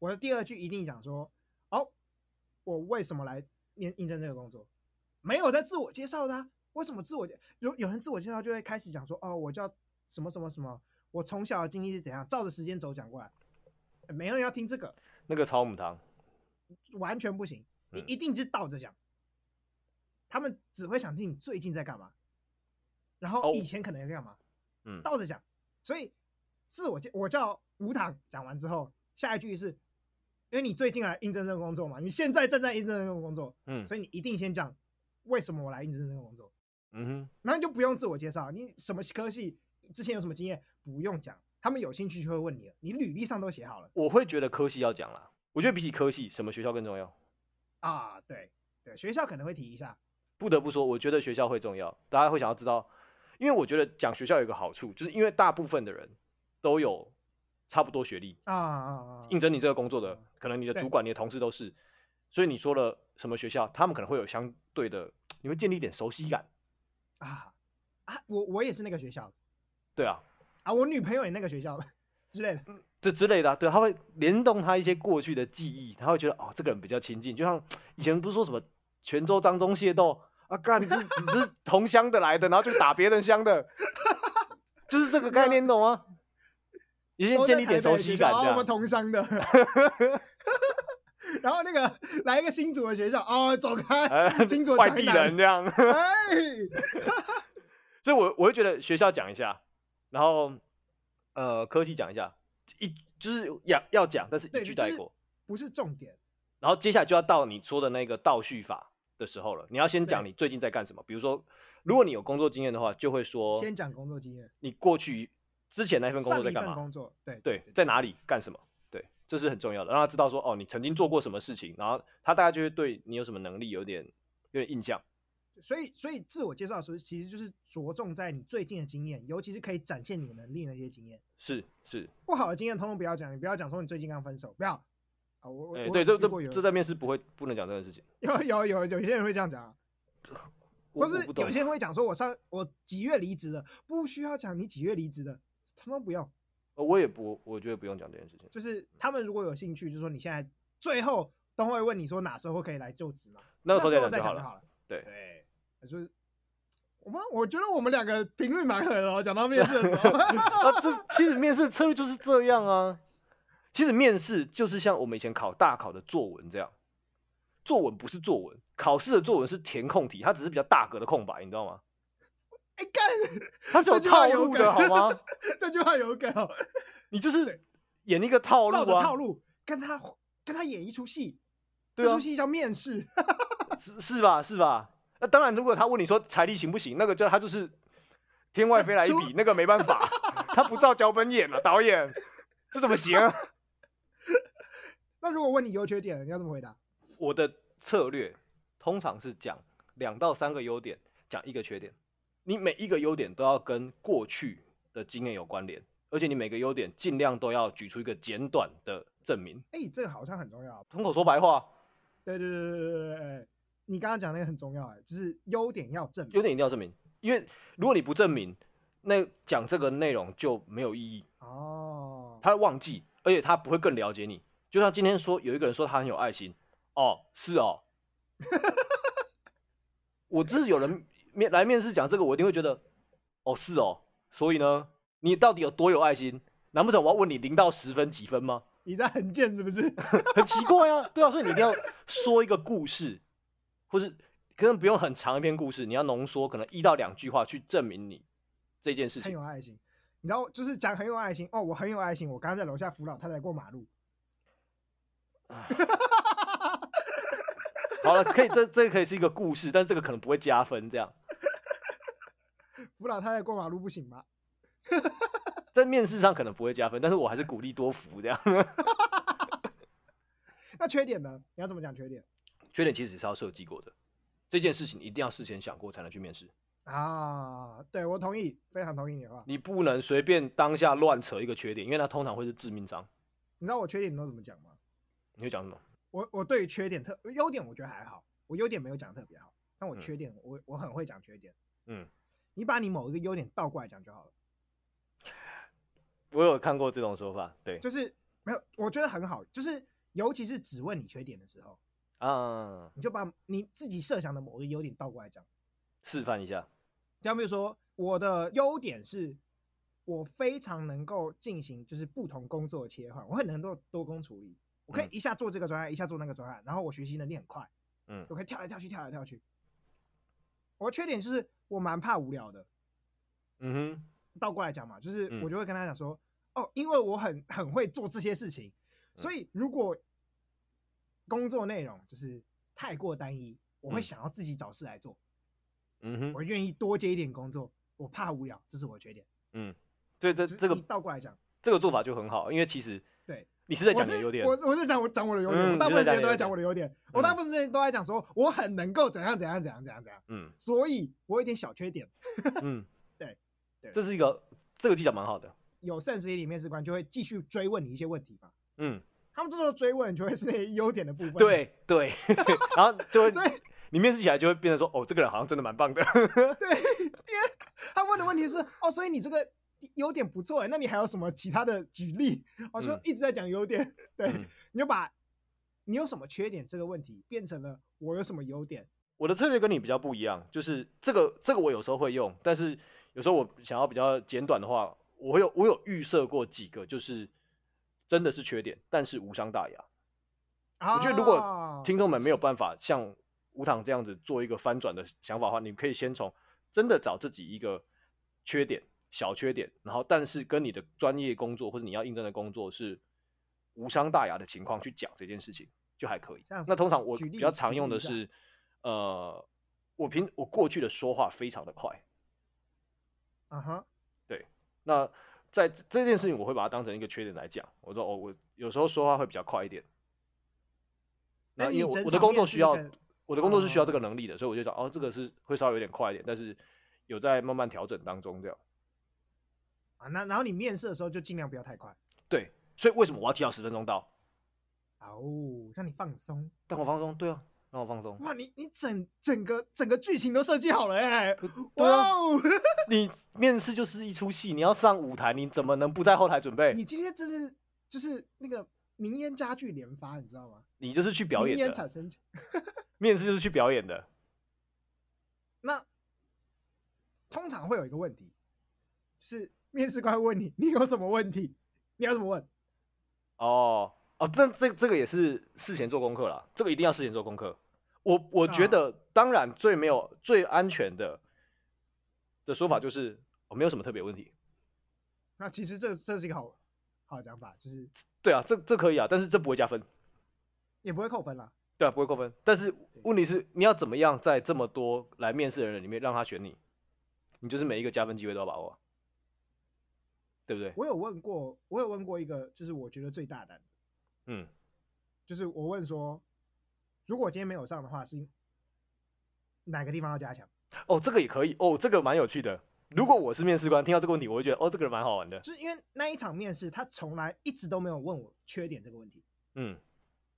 Speaker 2: 我的第二句一定讲说，哦，我为什么来面应征这个工作？没有在自我介绍的啊，为什么自我介有有人自我介绍就会开始讲说，哦，我叫什么什么什么，我从小的经历是怎样，照着时间轴讲过来，没有人要听这个，
Speaker 1: 那个超母汤。
Speaker 2: 完全不行，你一定是倒着讲。嗯、他们只会想听你最近在干嘛，然后以前可能在干嘛，嗯，倒着讲。所以自我介我叫吴糖，讲完之后，下一句是，因为你最近来应征这个工作嘛，你现在正在应征这个工作，嗯，所以你一定先讲为什么我来应征这个工作，嗯哼，然后你就不用自我介绍，你什么科系，之前有什么经验，不用讲，他们有兴趣就会问你了，你履历上都写好了。
Speaker 1: 我会觉得科系要讲啦，我觉得比起科系，什么学校更重要？
Speaker 2: 啊，对对，学校可能会提一下。
Speaker 1: 不得不说，我觉得学校会重要，大家会想要知道，因为我觉得讲学校有一个好处，就是因为大部分的人都有差不多学历啊啊啊，应征你这个工作的，可能你的主管、你的同事都是，所以你说了什么学校，他们可能会有相对的，你会建立一点熟悉感。
Speaker 2: 啊啊，我我也是那个学校，
Speaker 1: 对啊，
Speaker 2: 啊，我女朋友也那个学校之类的，
Speaker 1: 这之类的、啊，对，他会联动他一些过去的记忆，他会觉得哦，这个人比较亲近，就像以前不是说什么。泉州漳州械斗啊，干你是你是同乡的来的，然后就打别人乡的，就是这个概念，懂吗？已经建立点熟悉感，这样。
Speaker 2: 我们同乡的，然后那个来一个新组的学校，哦，走开，呃、新竹
Speaker 1: 外地人这样。所以我，我我会觉得学校讲一下，然后呃，科技讲一下，一就是要要讲，但是一句带过，
Speaker 2: 不是重点。
Speaker 1: 然后接下来就要到你说的那个倒叙法的时候了，你要先讲你最近在干什么。比如说，如果你有工作经验的话，就会说
Speaker 2: 先讲工作经验。
Speaker 1: 你过去之前那份工作在干嘛？
Speaker 2: 工作对对，
Speaker 1: 对，在哪里干什么？对，这是很重要的，让他知道说哦，你曾经做过什么事情，然后他大概就会对你有什么能力有点有点印象。
Speaker 2: 所以，所以自我介绍的时候，其实就是着重在你最近的经验，尤其是可以展现你的能力的那些经验。
Speaker 1: 是是，
Speaker 2: 不好的经验通通不要讲，你不要讲说你最近刚分手，不要。
Speaker 1: 哎、欸，对，这这这在面试不会不能讲这个事情。
Speaker 2: 有有有有些人会这样讲，或是有些人会讲说，我上我几月离职的，不需要讲你几月离职的，通通不用。
Speaker 1: 我也不，我觉得不用讲这件事情。
Speaker 2: 就是他们如果有兴趣，就是说你现在最后都会问你说哪时候可以来就职嘛，
Speaker 1: 那
Speaker 2: 个时候再讲就好了。
Speaker 1: 对
Speaker 2: 对，就是我们我觉得我们两个频率蛮合的哦，讲到面试的时候，
Speaker 1: 啊，这其实面试策略就是这样啊。其实面试就是像我们以前考大考的作文这样，作文不是作文，考试的作文是填空题，它只是比较大格的空白，你知道吗？
Speaker 2: 哎干，
Speaker 1: 他是有套路的好吗？
Speaker 2: 这句话有梗，
Speaker 1: 你就是演一个套路啊，
Speaker 2: 照着套路跟他跟他演一出戏，这出戏叫面试，
Speaker 1: 是是吧？是吧？那当然，如果他问你说财力行不行，那个就他就是天外飞来一笔，那个没办法，他不照脚本演了，导演这怎么行？
Speaker 2: 那如果问你优缺点，你要怎么回答？
Speaker 1: 我的策略通常是讲两到三个优点，讲一个缺点。你每一个优点都要跟过去的经验有关联，而且你每个优点尽量都要举出一个简短的证明。
Speaker 2: 哎、欸，这个好像很重要。
Speaker 1: 通口说白话。
Speaker 2: 对对对对对对对，你刚刚讲那个很重要，哎，就是优点要证明。
Speaker 1: 优点一定要证明，因为如果你不证明，那讲这个内容就没有意义。哦。他会忘记，而且他不会更了解你。就像今天说有一个人说他很有爱心，哦，是哦，我就是有人面来面试讲这个，我一定会觉得，哦，是哦，所以呢，你到底有多有爱心？难不成我要问你零到十分几分吗？
Speaker 2: 你在很贱是不是？
Speaker 1: 很奇怪啊，对啊，所以你一定要说一个故事，或是可能不用很长一篇故事，你要浓缩可能一到两句话去证明你这件事情
Speaker 2: 很有爱心。你知道，就是讲很有爱心哦，我很有爱心，我刚刚在楼下扶老太太过马路。
Speaker 1: 好了，可以，这这个可以是一个故事，但是这个可能不会加分。这样，
Speaker 2: 扶老太太过马路不行吗？
Speaker 1: 在面试上可能不会加分，但是我还是鼓励多扶这样。
Speaker 2: 那缺点呢？你要怎么讲缺点？
Speaker 1: 缺点其实是要设计过的，这件事情一定要事先想过才能去面试
Speaker 2: 啊。对，我同意，非常同意你的话。
Speaker 1: 你不能随便当下乱扯一个缺点，因为它通常会是致命伤。
Speaker 2: 你知道我缺点你都怎么讲吗？
Speaker 1: 你会讲什么？
Speaker 2: 我我对于缺点特优点我觉得还好，我优点没有讲特别好，但我缺点、嗯、我我很会讲缺点。嗯，你把你某一个优点倒过来讲就好了。
Speaker 1: 我有看过这种说法，对，
Speaker 2: 就是没有，我觉得很好，就是尤其是只问你缺点的时候啊，你就把你自己设想的某个优点倒过来讲，
Speaker 1: 示范一下。
Speaker 2: 就比如说，我的优点是我非常能够进行就是不同工作的切换，我很能够多工处理。我可以一下做这个专案，嗯、一下做那个专案，然后我学习能力很快，嗯，我可以跳来跳去，跳来跳去。我的缺点就是我蛮怕无聊的，嗯哼。倒过来讲嘛，就是我就会跟他讲说，哦，因为我很很会做这些事情，所以如果工作内容就是太过单一，我会想要自己找事来做。
Speaker 1: 嗯哼，
Speaker 2: 我愿意多接一点工作，我怕无聊，这是我的缺点。
Speaker 1: 嗯，对，这这个
Speaker 2: 倒过来讲，
Speaker 1: 这个做法就很好，因为其实
Speaker 2: 对。
Speaker 1: 你是在讲优点，
Speaker 2: 我我是讲我讲我的优点，嗯、我大部分时间都在讲我的优点，我大部分时间都在讲说我很能够怎样怎样怎样怎样怎样，嗯，所以我有点小缺点，
Speaker 1: 嗯，
Speaker 2: 对，对，
Speaker 1: 这是一个这个技巧蛮好的，
Speaker 2: 有善实力面试官就会继续追问你一些问题嘛，
Speaker 1: 嗯，
Speaker 2: 他们这时候追问就会是那些优点的部分，
Speaker 1: 对对，然后就会，所以你面试起来就会变成说，哦，这个人好像真的蛮棒的，
Speaker 2: 对，因为他问的问题是，哦，所以你这个。优点不错哎，那你还有什么其他的举例？我说一直在讲优点，嗯、对，嗯、你就把你有什么缺点这个问题变成了我有什么优点。
Speaker 1: 我的策略跟你比较不一样，就是这个这个我有时候会用，但是有时候我想要比较简短的话，我有我有预设过几个，就是真的是缺点，但是无伤大雅。啊、我觉得如果听众们没有办法像吴糖这样子做一个翻转的想法的话，你可以先从真的找自己一个缺点。小缺点，然后但是跟你的专业工作或者你要应征的工作是无伤大雅的情况去讲这件事情就还可以。那通常我比较常用的是，呃，我平我过去的说话非常的快。
Speaker 2: 啊哈、uh，huh.
Speaker 1: 对。那在这件事情我会把它当成一个缺点来讲。我说哦，我有时候说话会比较快一点。那因为我我的工作需要，我的工作是需要这个能力的，uh. 所以我就讲哦，这个是会稍微有点快一点，但是有在慢慢调整当中这样。
Speaker 2: 啊，那然后你面试的时候就尽量不要太快。
Speaker 1: 对，所以为什么我要提早十分钟到？
Speaker 2: 哦，让你放松。
Speaker 1: 让我放松，对啊，让我放松。
Speaker 2: 哇，你你整整个整个剧情都设计好了哎、欸！
Speaker 1: 对啊，哇你面试就是一出戏，你要上舞台，你怎么能不在后台准备？
Speaker 2: 你今天这是就是那个名言佳句连发，你知道吗？
Speaker 1: 你就是去表演的。
Speaker 2: 名言产生。
Speaker 1: 面试就是去表演的。
Speaker 2: 那通常会有一个问题是。面试官问你，你有什么问题？你要怎么问？
Speaker 1: 哦哦，这这这个也是事前做功课啦，这个一定要事前做功课。我我觉得，当然最没有最安全的的说法就是我没有什么特别问题。
Speaker 2: 那其实这这是一个好好的讲法，就是
Speaker 1: 对啊，这这可以啊，但是这不会加分，
Speaker 2: 也不会扣分啦。
Speaker 1: 对啊，不会扣分。但是问题是你要怎么样在这么多来面试的人里面让他选你？你就是每一个加分机会都要把握。对不对？
Speaker 2: 我有问过，我有问过一个，就是我觉得最大胆的，
Speaker 1: 嗯，
Speaker 2: 就是我问说，如果今天没有上的话，是哪个地方要加强？
Speaker 1: 哦，这个也可以，哦，这个蛮有趣的。如果我是面试官，听到这个问题，我会觉得，哦，这个人蛮好玩的。
Speaker 2: 就是因为那一场面试，他从来一直都没有问我缺点这个问题，
Speaker 1: 嗯，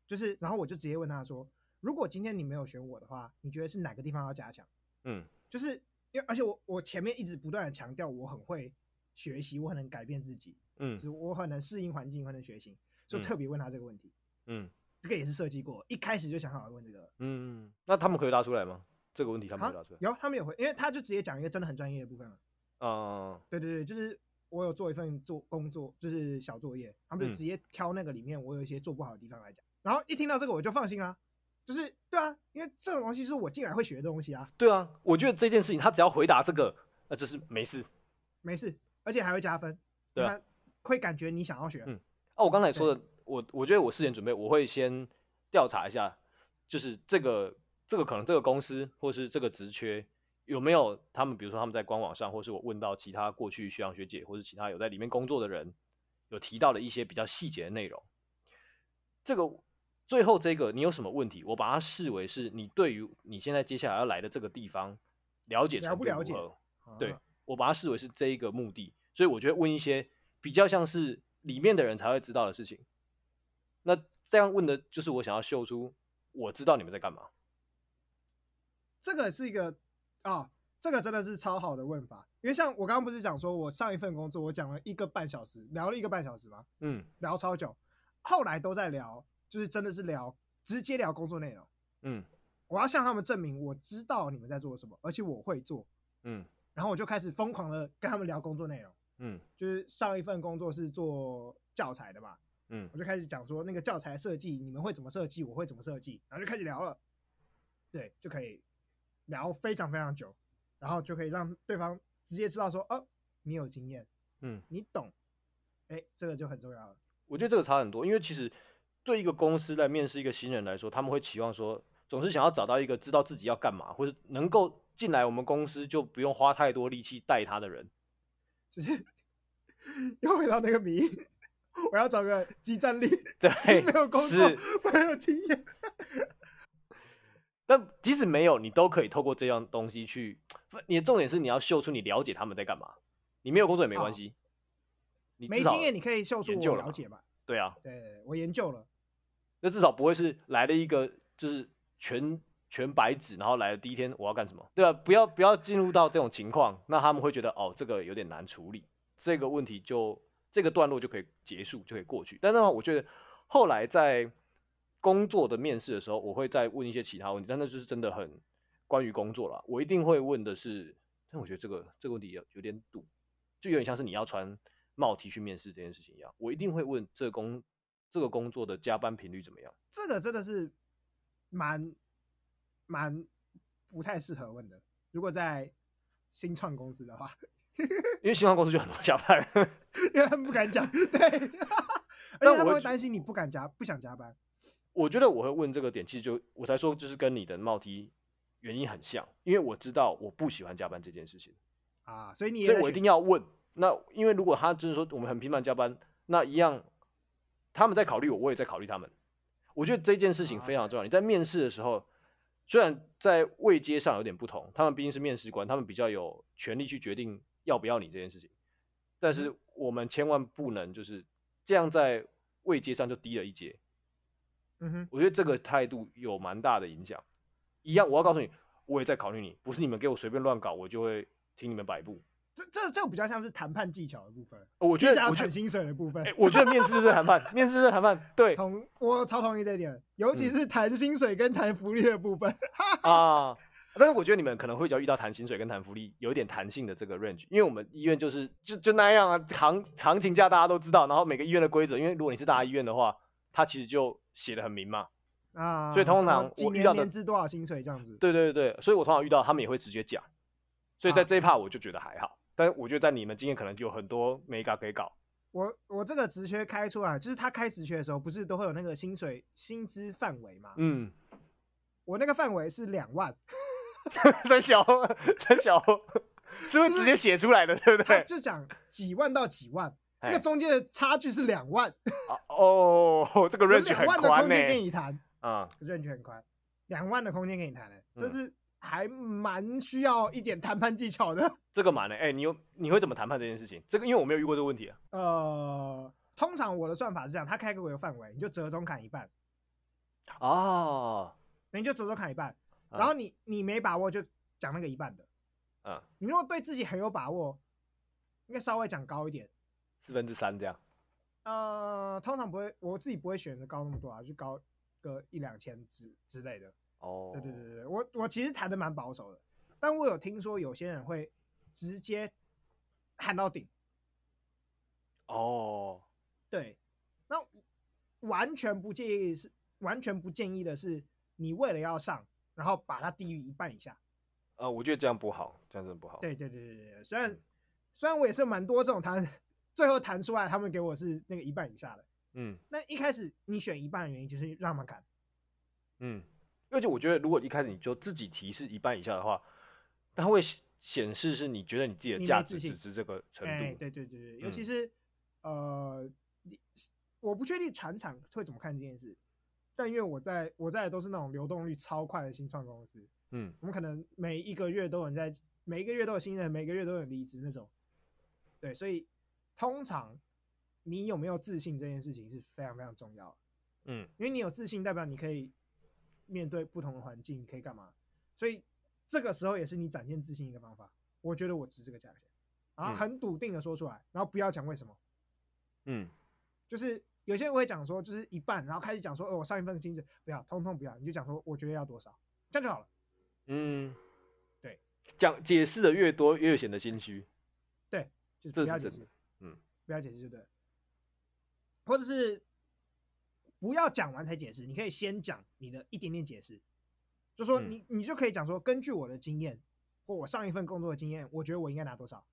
Speaker 2: 就是，然后我就直接问他说，如果今天你没有选我的话，你觉得是哪个地方要加强？
Speaker 1: 嗯，
Speaker 2: 就是因为，而且我我前面一直不断的强调，我很会。学习，我很能改变自己，
Speaker 1: 嗯，
Speaker 2: 就是我很能适应环境，很能学习，所以特别问他这个问题，
Speaker 1: 嗯，
Speaker 2: 这个也是设计过，一开始就想好了问这个，
Speaker 1: 嗯，那他们可以答出来吗？这个问题他们回答出来？
Speaker 2: 有，他们也会，因为他就直接讲一个真的很专业的部分嘛，
Speaker 1: 嗯，
Speaker 2: 对对对，就是我有做一份做工作，就是小作业，他们就直接挑那个里面我有一些做不好的地方来讲，然后一听到这个我就放心啦，就是对啊，因为这种东西是我进来会学的东西啊，
Speaker 1: 对啊，我觉得这件事情他只要回答这个，那就是没事，
Speaker 2: 没事。而且还会加分，
Speaker 1: 对啊，
Speaker 2: 会感觉你想要学。
Speaker 1: 嗯，哦、啊，我刚才说的，我我觉得我事前准备，我会先调查一下，就是这个这个可能这个公司或是这个职缺有没有他们，比如说他们在官网上，或是我问到其他过去学长学姐或是其他有在里面工作的人，有提到的一些比较细节的内容。这个最后这个你有什么问题？我把它视为是你对于你现在接下来要来的这个地方了解程度如何？了不了解？对，我把它视为是这一个目的。所以我觉得问一些比较像是里面的人才会知道的事情，那这样问的就是我想要秀出我知道你们在干嘛。
Speaker 2: 这个是一个啊、哦，这个真的是超好的问法，因为像我刚刚不是讲说我上一份工作我讲了一个半小时，聊了一个半小时吗？
Speaker 1: 嗯，
Speaker 2: 聊超久，后来都在聊，就是真的是聊直接聊工作内容。
Speaker 1: 嗯，
Speaker 2: 我要向他们证明我知道你们在做什么，而且我会做。
Speaker 1: 嗯，
Speaker 2: 然后我就开始疯狂的跟他们聊工作内容。
Speaker 1: 嗯，
Speaker 2: 就是上一份工作是做教材的嘛，
Speaker 1: 嗯，
Speaker 2: 我就开始讲说那个教材设计你们会怎么设计，我会怎么设计，然后就开始聊了，对，就可以聊非常非常久，然后就可以让对方直接知道说，哦，你有经验，
Speaker 1: 嗯，
Speaker 2: 你懂，哎，这个就很重要了。
Speaker 1: 我觉得这个差很多，因为其实对一个公司来面试一个新人来说，他们会期望说，总是想要找到一个知道自己要干嘛，或者能够进来我们公司就不用花太多力气带他的人。
Speaker 2: 就是又回到那个谜，我要找个激战力，
Speaker 1: 对，
Speaker 2: 没有工作，没有经验。
Speaker 1: 但即使没有，你都可以透过这样东西去。你的重点是你要秀出你了解他们在干嘛。你没有工作也没关系，哦、你
Speaker 2: 没经验你可以秀出我了解嘛？
Speaker 1: 对啊，
Speaker 2: 对，我研究了。
Speaker 1: 那至少不会是来了一个就是全全白纸，然后来了第一天我要干什么？对啊，不要不要进入到这种情况，那他们会觉得哦，这个有点难处理，这个问题就这个段落就可以结束，就可以过去。但是我觉得后来在。工作的面试的时候，我会再问一些其他问题，但那就是真的很关于工作了。我一定会问的是，但我觉得这个这个问题有有点堵，就有点像是你要穿帽 T 去面试这件事情一样。我一定会问这个工这个工作的加班频率怎么样？
Speaker 2: 这个真的是蛮蛮不太适合问的。如果在新创公司的话，
Speaker 1: 因为新创公司就很多加班，
Speaker 2: 因为他们不敢讲，对，而且他们会担心你不敢加，不想加班。
Speaker 1: 我觉得我会问这个点，其实就我才说，就是跟你的帽 T 原因很像，因为我知道我不喜欢加班这件事情
Speaker 2: 啊，所以你，
Speaker 1: 所以我一定要问。那因为如果他就是说我们很频繁加班，那一样他们在考虑我，我也在考虑他们。我觉得这件事情非常重要。你在面试的时候，虽然在位阶上有点不同，他们毕竟是面试官，他们比较有权利去决定要不要你这件事情，但是我们千万不能就是这样在位阶上就低了一阶。
Speaker 2: 嗯哼，
Speaker 1: 我觉得这个态度有蛮大的影响。一样，我要告诉你，我也在考虑你，不是你们给我随便乱搞，我就会听你们摆布。
Speaker 2: 这这这个比较像是谈判技巧的部分。
Speaker 1: 我觉得，
Speaker 2: 我谈薪水的部分。
Speaker 1: 欸、我觉得面试是谈判，面试是谈判。对，
Speaker 2: 同我超同意这一点，尤其是谈薪水跟谈福利的部分。
Speaker 1: 嗯、啊，但是我觉得你们可能会比较遇到谈薪水跟谈福利有一点弹性的这个 range，因为我们医院就是就就那样啊，行行情价大家都知道，然后每个医院的规则，因为如果你是大医院的话，它其实就。写的很明嘛，
Speaker 2: 啊，
Speaker 1: 所以通常我遇到的
Speaker 2: 年资多少薪水这样子，
Speaker 1: 对对对对，所以我通常遇到他们也会直接讲，所以在这一 part 我就觉得还好，啊、但我觉得在你们经验可能就有很多眉角可以搞。
Speaker 2: 我我这个职缺开出来，就是他开职缺的时候，不是都会有那个薪水薪资范围吗？
Speaker 1: 嗯，
Speaker 2: 我那个范围是两万，
Speaker 1: 真小 真小，是不是直接写出来的？对不对？
Speaker 2: 就讲几万到几万。那个中间的差距是两万
Speaker 1: 哦，这个 range
Speaker 2: 两万的空间给你谈
Speaker 1: 啊
Speaker 2: ，range 很宽，两万的空间给你谈的，这是还蛮需要一点谈判技巧的。
Speaker 1: 这个蛮呢，哎，你有你会怎么谈判这件事情？这个因为我没有遇过这个问题啊。
Speaker 2: 呃，通常我的算法是这样，他开给我一个范围，你就折中砍一半。
Speaker 1: 哦，
Speaker 2: 那你就折中砍一半，然后你你没把握就讲那个一半的。
Speaker 1: 嗯，
Speaker 2: 你如果对自己很有把握，应该稍微讲高一点。
Speaker 1: 四分之三这样，
Speaker 2: 呃，通常不会，我自己不会选择高那么多啊，就高个一两千之之类的。
Speaker 1: 哦，
Speaker 2: 对对对对，我我其实谈的蛮保守的，但我有听说有些人会直接喊到顶。
Speaker 1: 哦，
Speaker 2: 对，那完全不建议是完全不建议的是，你为了要上，然后把它低于一半以下。
Speaker 1: 啊，我觉得这样不好，这样真的不好。
Speaker 2: 对对对对对，虽然、嗯、虽然我也是蛮多这种谈。最后谈出来，他们给我是那个一半以下的。
Speaker 1: 嗯，
Speaker 2: 那一开始你选一半的原因就是让他们砍。
Speaker 1: 嗯，而且我觉得如果一开始你就自己提示一半以下的话，它会显示是你觉得你自己的价值只值这个程度。
Speaker 2: 欸、对对对对，尤其是、嗯、呃，我不确定传产会怎么看这件事，但因为我在我在的都是那种流动率超快的新创公司，
Speaker 1: 嗯，
Speaker 2: 我们可能每一个月都有人在，每一个月都有新人，每个月都有离职那种。对，所以。通常，你有没有自信这件事情是非常非常重要的。
Speaker 1: 嗯，
Speaker 2: 因为你有自信，代表你可以面对不同的环境，可以干嘛？所以这个时候也是你展现自信一个方法。我觉得我值这个价钱，然后很笃定的说出来，然后不要讲为什么。
Speaker 1: 嗯，
Speaker 2: 就是有些人会讲说，就是一半，然后开始讲说，哦，我上一份薪水不要，通通不要，你就讲说，我觉得要多少，这样就好了。
Speaker 1: 嗯，
Speaker 2: 对，
Speaker 1: 讲解释的越多，越显得心虚。
Speaker 2: 对，就是不要解释。
Speaker 1: 嗯，
Speaker 2: 不要解释就对，或者是不要讲完才解释，你可以先讲你的一点点解释，就说你、嗯、你就可以讲说，根据我的经验或我上一份工作的经验，我觉得我应该拿多少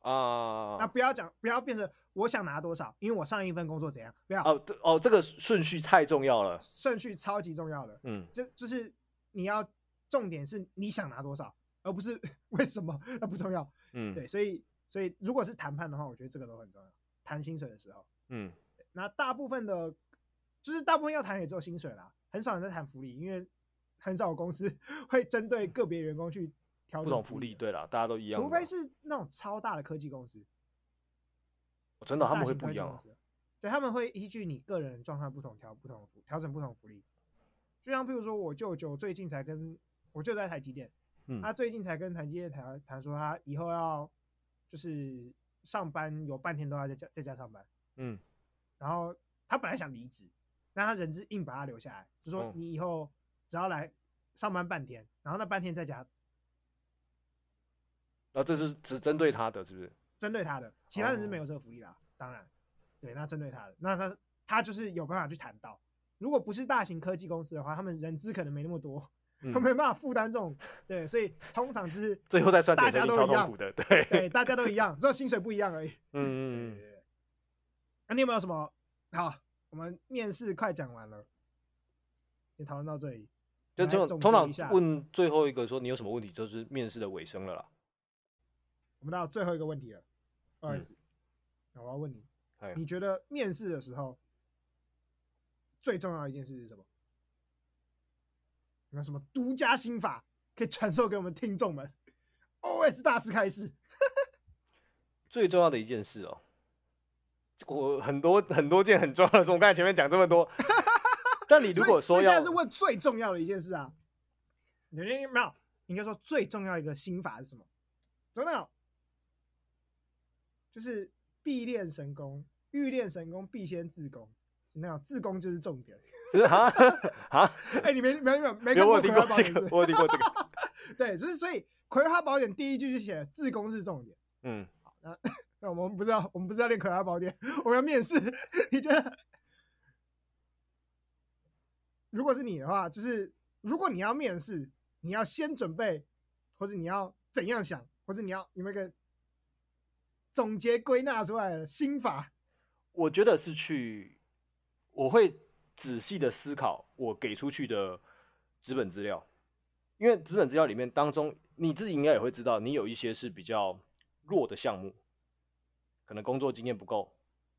Speaker 1: 啊？
Speaker 2: 那不要讲，不要变成我想拿多少，因为我上一份工作怎样？不要
Speaker 1: 哦哦，这个顺序太重要了，
Speaker 2: 顺序超级重要的。嗯，就就是你要重点是你想拿多少，而不是 为什么，那不重要。嗯，对，所以所以如果是谈判的话，我觉得这个都很重要。谈薪水的时候，嗯，那大部分的，就是大部分要谈也只有薪水啦，很少人在谈福利，因为很少有公司 会针对个别员工去调整
Speaker 1: 不同福利。对啦，大家都一样，
Speaker 2: 除非是那种超大的科技公司。
Speaker 1: 真的，他们会不一样。
Speaker 2: 对，他们会依据你个人状况不同调不同福调整不同福利。就像譬如说，我舅舅最近才跟我舅在台积电，嗯，他最近才跟台积电谈谈说，他以后要就是上班有半天都要在家在家上班，嗯，然后他本来想离职，但他人资硬把他留下来，就说你以后只要来上班半天，然后那半天在家。
Speaker 1: 那这是只针对他的，是不是？
Speaker 2: 针对他的，其他人是没有这个福利啦。Oh. 当然，对，那针对他的，那他他就是有办法去谈到。如果不是大型科技公司的话，他们人资可能没那么多，嗯、他没办法负担这种。对，所以通常就是
Speaker 1: 最后再算，
Speaker 2: 大家都一样
Speaker 1: 的，对
Speaker 2: 对，大家都一样，只有薪水不一样而已。
Speaker 1: 嗯嗯嗯。
Speaker 2: 那你有没有什么？好，我们面试快讲完了，你讨论到这里，
Speaker 1: 就就通常问最后一个说你有什么问题，就是面试的尾声了啦。
Speaker 2: 我们到最后一个问题了，不好意思，我要问你，你觉得面试的时候最重要的一件事是什么？有没有什么独家心法可以传授给我们听众们？OS 大师开始。
Speaker 1: 最重要的一件事哦，我很多很多件很重要的事，我刚才前面讲这么多，但你如果说要，
Speaker 2: 现在是问最重要的一件事啊，你没有，应该说最重要一个心法是什么？真的。就是必练神功，欲练神功，必先自宫。那样自宫就是重点。
Speaker 1: 啊啊！
Speaker 2: 哎、欸，你没没没没看过《葵花宝典》？
Speaker 1: 我有听过这个。
Speaker 2: 对，就是所以《葵花宝典》第一句就写自宫是重点。嗯，好，那我们不知道，我们不是要练《葵花宝典》，我们要面试。你觉得，如果是你的话，就是如果你要面试，你要先准备，或者你要怎样想，或者你要有没有个？总结归纳出来的心法，
Speaker 1: 我觉得是去，我会仔细的思考我给出去的资本资料，因为资本资料里面当中，你自己应该也会知道，你有一些是比较弱的项目，可能工作经验不够，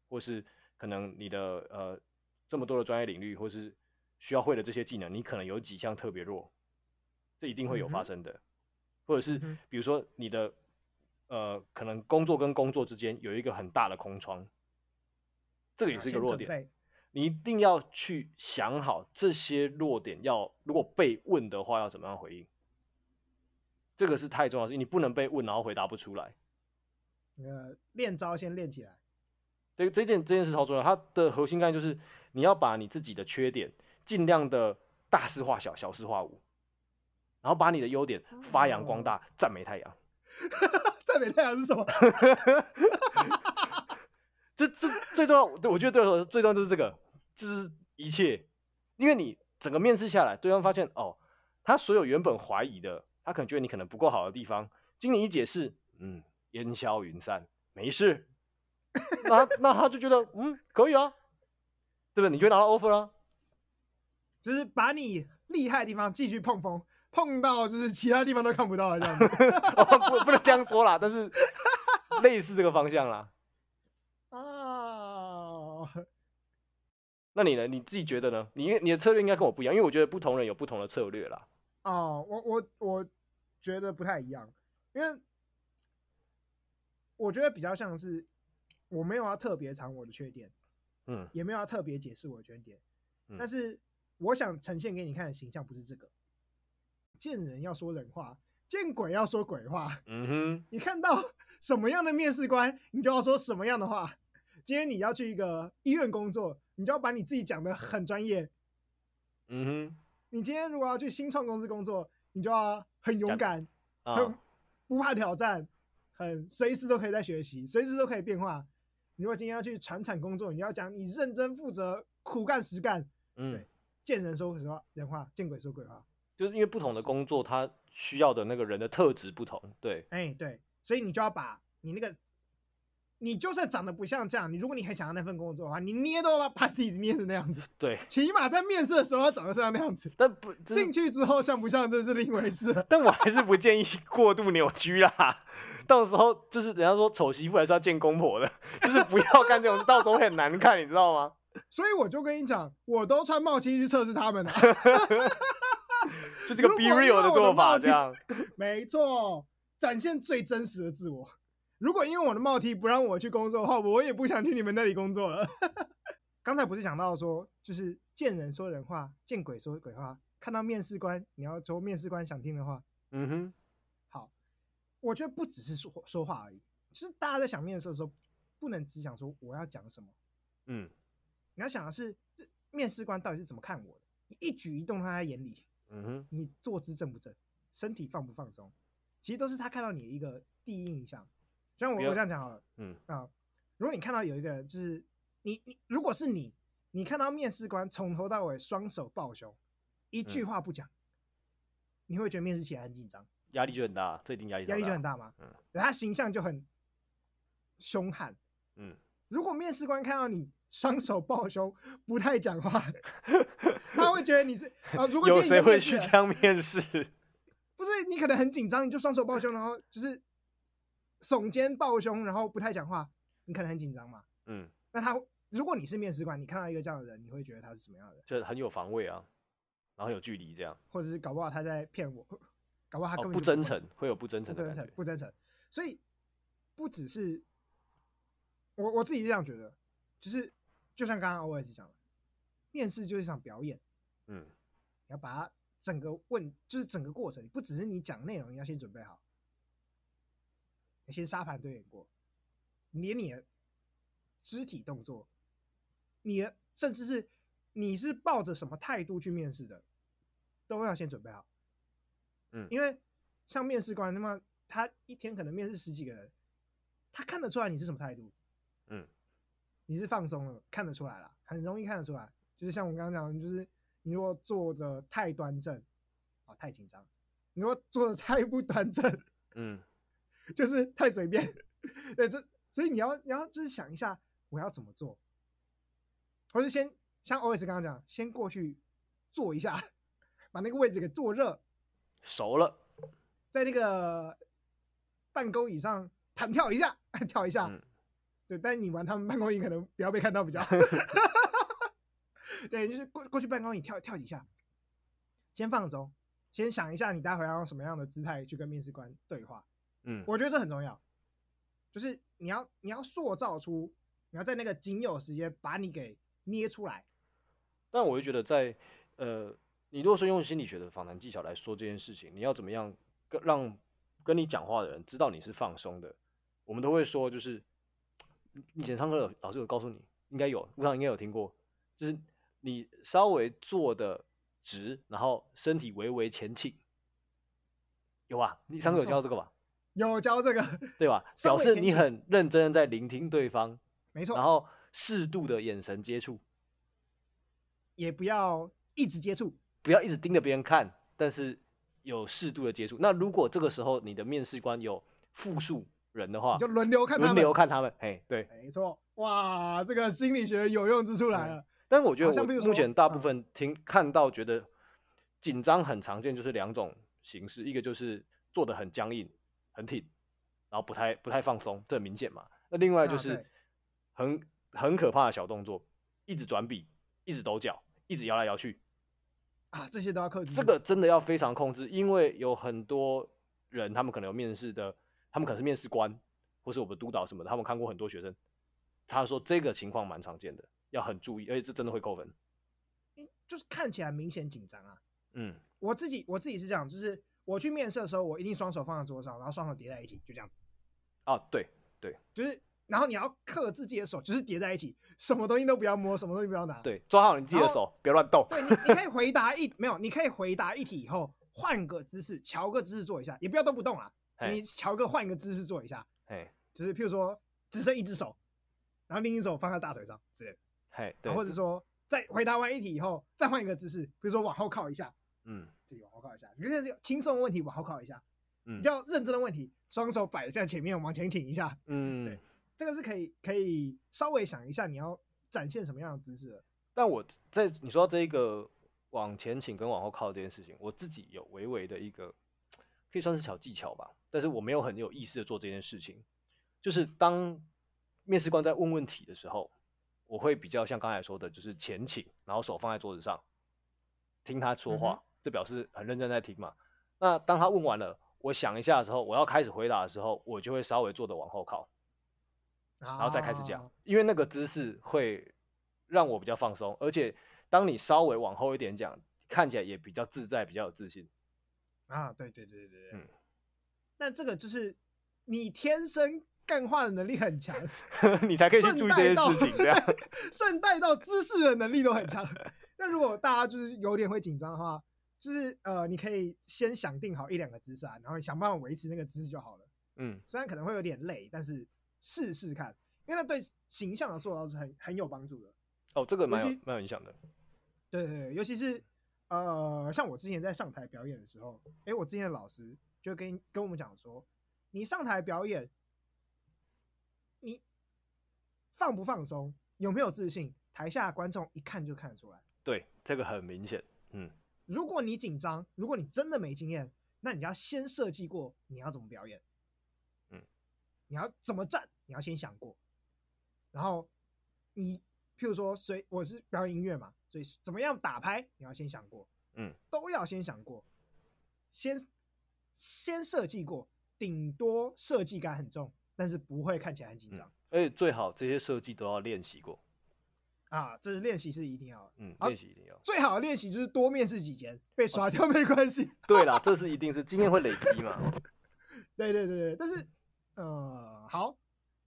Speaker 1: 或是可能你的呃这么多的专业领域，或是需要会的这些技能，你可能有几项特别弱，这一定会有发生的，嗯、或者是比如说你的。呃，可能工作跟工作之间有一个很大的空窗，这个也是一个弱点。你一定要去想好这些弱点要，要如果被问的话，要怎么样回应。这个是太重要的事情，你不能被问然后回答不出来。
Speaker 2: 呃，练招先练起来。
Speaker 1: 这这件这件事超重要，它的核心概念就是你要把你自己的缺点尽量的大事化小，小事化无，然后把你的优点发扬光大，赞、哦、美太阳。
Speaker 2: 赞美太阳是什么？
Speaker 1: 这这最重要，对我觉得对我最重要就是这个，就是一切，因为你整个面试下来，对方发现哦，他所有原本怀疑的，他可能觉得你可能不够好的地方，经你一解释，嗯，烟消云散，没事，那那他就觉得嗯可以啊，对不对？你就拿到 offer 了，
Speaker 2: 就是把你厉害的地方继续碰风。碰到就是其他地方都看不到了这样子，
Speaker 1: 哦，不不能这样说啦，但是类似这个方向啦。
Speaker 2: 哦，
Speaker 1: 那你呢？你自己觉得呢？你你的策略应该跟我不一样，因为我觉得不同人有不同的策略啦。
Speaker 2: 哦，我我我觉得不太一样，因为我觉得比较像是我没有要特别藏我的缺点，嗯，也没有要特别解释我的缺点，嗯，但是我想呈现给你看的形象不是这个。见人要说人话，见鬼要说鬼话。嗯哼，你看到什么样的面试官，你就要说什么样的话。今天你要去一个医院工作，你就要把你自己讲的很专业。嗯哼，你今天如果要去新创公司工作，你就要很勇敢，很不怕挑战，很随时都可以在学习，随时都可以变化。你如果今天要去传产工作，你要讲你认真负责、苦干实干。嗯，对，见人说实话，人话；见鬼说鬼话。
Speaker 1: 就是因为不同的工作，它需要的那个人的特质不同，对，
Speaker 2: 哎、欸，对，所以你就要把你那个你就算长得不像这样，你如果你很想要那份工作的话，你捏都要把自己捏成那样子。
Speaker 1: 对，
Speaker 2: 起码在面试的时候要长得像那样子。
Speaker 1: 但不
Speaker 2: 进去之后像不像，这是另一回事。
Speaker 1: 但我还是不建议过度扭曲啦。到时候就是人家说丑媳妇还是要见公婆的，就是不要干这种，到时候会很难看，你知道吗？
Speaker 2: 所以我就跟你讲，我都穿帽 T 去测试他们了。
Speaker 1: 就这个 be real 的做法，这样
Speaker 2: 没错，展现最真实的自我。如果因为我的帽 T 不让我去工作的话，我也不想去你们那里工作了。刚才不是讲到说，就是见人说人话，见鬼说鬼话。看到面试官，你要说面试官想听的话。
Speaker 1: 嗯哼，
Speaker 2: 好，我觉得不只是说说话而已，就是大家在想面试的时候，不能只想说我要讲什么。
Speaker 1: 嗯，
Speaker 2: 你要想的是，面试官到底是怎么看我的？你一举一动他在眼里。
Speaker 1: 嗯哼，
Speaker 2: 你坐姿正不正，身体放不放松，其实都是他看到你的一个第一印象。就像我我这样讲好了，
Speaker 1: 嗯
Speaker 2: 啊，如果你看到有一个人，就是你你如果是你，你看到面试官从头到尾双手抱胸，一句话不讲，嗯、你会觉得面试起来很紧张，
Speaker 1: 压力就很大，这一定压力压
Speaker 2: 力就很大嘛。嗯，他形象就很凶悍。
Speaker 1: 嗯，
Speaker 2: 如果面试官看到你双手抱胸，不太讲话，他会觉得你是啊。如果
Speaker 1: 有谁会去这样面试？
Speaker 2: 不是，你可能很紧张，你就双手抱胸，然后就是。耸肩抱胸，然后不太讲话，你可能很紧张嘛。
Speaker 1: 嗯，
Speaker 2: 那他如果你是面试官，你看到一个这样的人，你会觉得他是什么样的人？
Speaker 1: 就很有防卫啊，然后有距离这样，
Speaker 2: 或者是搞不好他在骗我，搞不好他根本
Speaker 1: 不真诚，会有不真诚的
Speaker 2: 不真诚，不真诚。所以不只是我我自己是这样觉得，就是就像刚刚 OS 讲的，面试就是一场表演。
Speaker 1: 嗯，
Speaker 2: 你要把它整个问，就是整个过程，不只是你讲内容，你要先准备好。你先沙盘对演过，连你的肢体动作，你的甚至是你是抱着什么态度去面试的，都要先准备好。
Speaker 1: 嗯，
Speaker 2: 因为像面试官，那么他一天可能面试十几个人，他看得出来你是什么态度。
Speaker 1: 嗯，
Speaker 2: 你是放松了，看得出来了，很容易看得出来。就是像我刚刚讲的，就是你如果坐的太端正，啊，太紧张；你如果坐的太不端正，
Speaker 1: 嗯。
Speaker 2: 就是太随便，对，这所以你要你要就是想一下我要怎么做，或是先像 OS 刚刚讲，先过去坐一下，把那个位置给坐热，
Speaker 1: 熟了，
Speaker 2: 在那个办公椅上弹跳一下，跳一下，
Speaker 1: 嗯、
Speaker 2: 对，但是你玩他们办公椅可能不要被看到比较好 对，就是过过去办公椅跳跳几下，先放松，先想一下你待会要用什么样的姿态去跟面试官对话。
Speaker 1: 嗯，
Speaker 2: 我觉得这很重要，就是你要你要塑造出，你要在那个仅有时间把你给捏出来。
Speaker 1: 但我就觉得，在呃，你如果说用心理学的访谈技巧来说这件事情，你要怎么样跟让跟你讲话的人知道你是放松的？我们都会说，就是以前上课老师有告诉你，应该有，路上应该有听过，就是你稍微坐的直，然后身体微微前倾，有吧？你上课有教这个吧？
Speaker 2: 有教这个，
Speaker 1: 对吧？表示你很认真的在聆听对方，
Speaker 2: 没错。
Speaker 1: 然后适度的眼神接触，
Speaker 2: 也不要一直接触，
Speaker 1: 不要一直盯着别人看，但是有适度的接触。那如果这个时候你的面试官有复数人的话，
Speaker 2: 就轮流看他们，
Speaker 1: 轮流看他们。嘿，对，
Speaker 2: 没错。哇，这个心理学有用之处来了。
Speaker 1: 但我觉得我目前大部分听看到觉得紧张很常见，就是两种形式，一个就是做的很僵硬。很挺，然后不太不太放松，这很明显嘛。那另外就是很、啊、很可怕的小动作，一直转笔，一直抖脚，一直摇来摇去，
Speaker 2: 啊，这些都要克制。
Speaker 1: 这个真的要非常控制，因为有很多人，他们可能有面试的，他们可能是面试官，或是我们督导什么的，他们看过很多学生，他说这个情况蛮常见的，要很注意，而且这真的会扣分。
Speaker 2: 就是看起来明显紧张啊。
Speaker 1: 嗯，
Speaker 2: 我自己我自己是这样，就是。我去面试的时候，我一定双手放在桌上，然后双手叠在一起，就这样子。
Speaker 1: 啊，对对，
Speaker 2: 就是，然后你要克制自己的手，就是叠在一起，什么东西都不要摸，什么东西不要拿。
Speaker 1: 对，抓好你自己的手，别乱动。
Speaker 2: 对，你你可以回答一没有，你可以回答一题以后换个姿势，乔个姿势做一下，也不要都不动啊。你乔个换个姿势做一下。
Speaker 1: 嘿，
Speaker 2: 就是譬如说只剩一只手，然后另一只手放在大腿上之类的。
Speaker 1: 嘿，对。
Speaker 2: 或者说在回答完一题以后再换一个姿势，比如说往后靠一下。
Speaker 1: 嗯。
Speaker 2: 自己往后靠一下，你看这个轻松的问题往后靠一下，
Speaker 1: 嗯，
Speaker 2: 比较认真的问题，双手摆在前面往前倾一下，
Speaker 1: 嗯，
Speaker 2: 对，这个是可以可以稍微想一下你要展现什么样的姿势。
Speaker 1: 但我在你说这一个往前倾跟往后靠这件事情，我自己有微微的一个可以算是小技巧吧，但是我没有很有意识的做这件事情。就是当面试官在问问题的时候，我会比较像刚才说的，就是前倾，然后手放在桌子上，听他说话，这表示很认真在听嘛。那当他问完了，我想一下的时候，我要开始回答的时候，我就会稍微做的往后靠，然后再开始讲，因为那个姿势会让我比较放松，而且当你稍微往后一点讲，看起来也比较自在，比较有自信。
Speaker 2: 啊，对对对对对，嗯。但这个就是你天生。干话的能力很强，
Speaker 1: 你才可以去注意这些事情。这样，
Speaker 2: 顺带到姿势的能力都很强。那如果大家就是有点会紧张的话，就是呃，你可以先想定好一两个姿势啊，然后想办法维持那个姿势就好了。嗯，虽然可能会有点累，但是试试看，因为那对形象的塑造是很很有帮助的。
Speaker 1: 哦，这个蛮有蛮有影响的。
Speaker 2: 对对对，尤其是呃，像我之前在上台表演的时候，哎，我之前的老师就跟跟我们讲说，你上台表演。你放不放松，有没有自信？台下观众一看就看得出来。
Speaker 1: 对，这个很明显。嗯，
Speaker 2: 如果你紧张，如果你真的没经验，那你要先设计过你要怎么表演。嗯，你要怎么站，你要先想过。然后你，譬如说，谁我是表演音乐嘛，所以怎么样打拍，你要先想过。嗯，都要先想过，先先设计过，顶多设计感很重。但是不会看起来很紧张，
Speaker 1: 而且最好这些设计都要练习过
Speaker 2: 啊，这是练习是一定要的，
Speaker 1: 嗯，练习一定要。
Speaker 2: 最好的练习就是多面试几间，被刷掉没关系。
Speaker 1: 对啦，这是一定是经验会累积嘛。
Speaker 2: 对对对对，但是呃，好，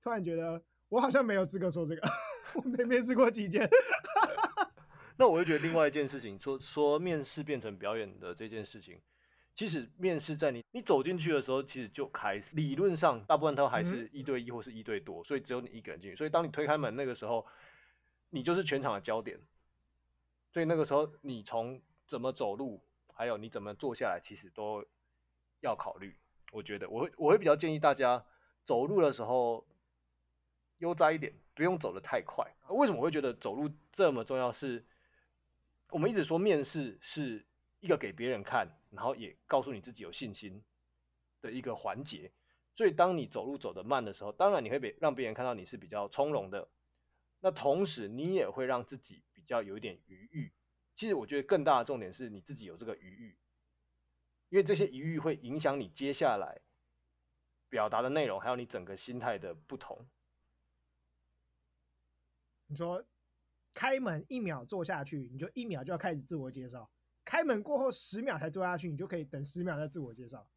Speaker 2: 突然觉得我好像没有资格说这个，我没面试过几间。
Speaker 1: 那我就觉得另外一件事情，说说面试变成表演的这件事情。其实面试在你你走进去的时候，其实就开始理论上大部分都还是一对一或是一对多，所以只有你一个人进去。所以当你推开门那个时候，你就是全场的焦点。所以那个时候你从怎么走路，还有你怎么坐下来，其实都要考虑。我觉得我会我会比较建议大家走路的时候悠哉一点，不用走得太快。为什么我会觉得走路这么重要？是我们一直说面试是一个给别人看。然后也告诉你自己有信心的一个环节，所以当你走路走得慢的时候，当然你会被让别人看到你是比较从容的，那同时你也会让自己比较有一点余裕。其实我觉得更大的重点是你自己有这个余裕，因为这些余裕会影响你接下来表达的内容，还有你整个心态的不同。
Speaker 2: 你说开门一秒坐下去，你就一秒就要开始自我介绍。开门过后十秒才坐下去，你就可以等十秒再自我介绍。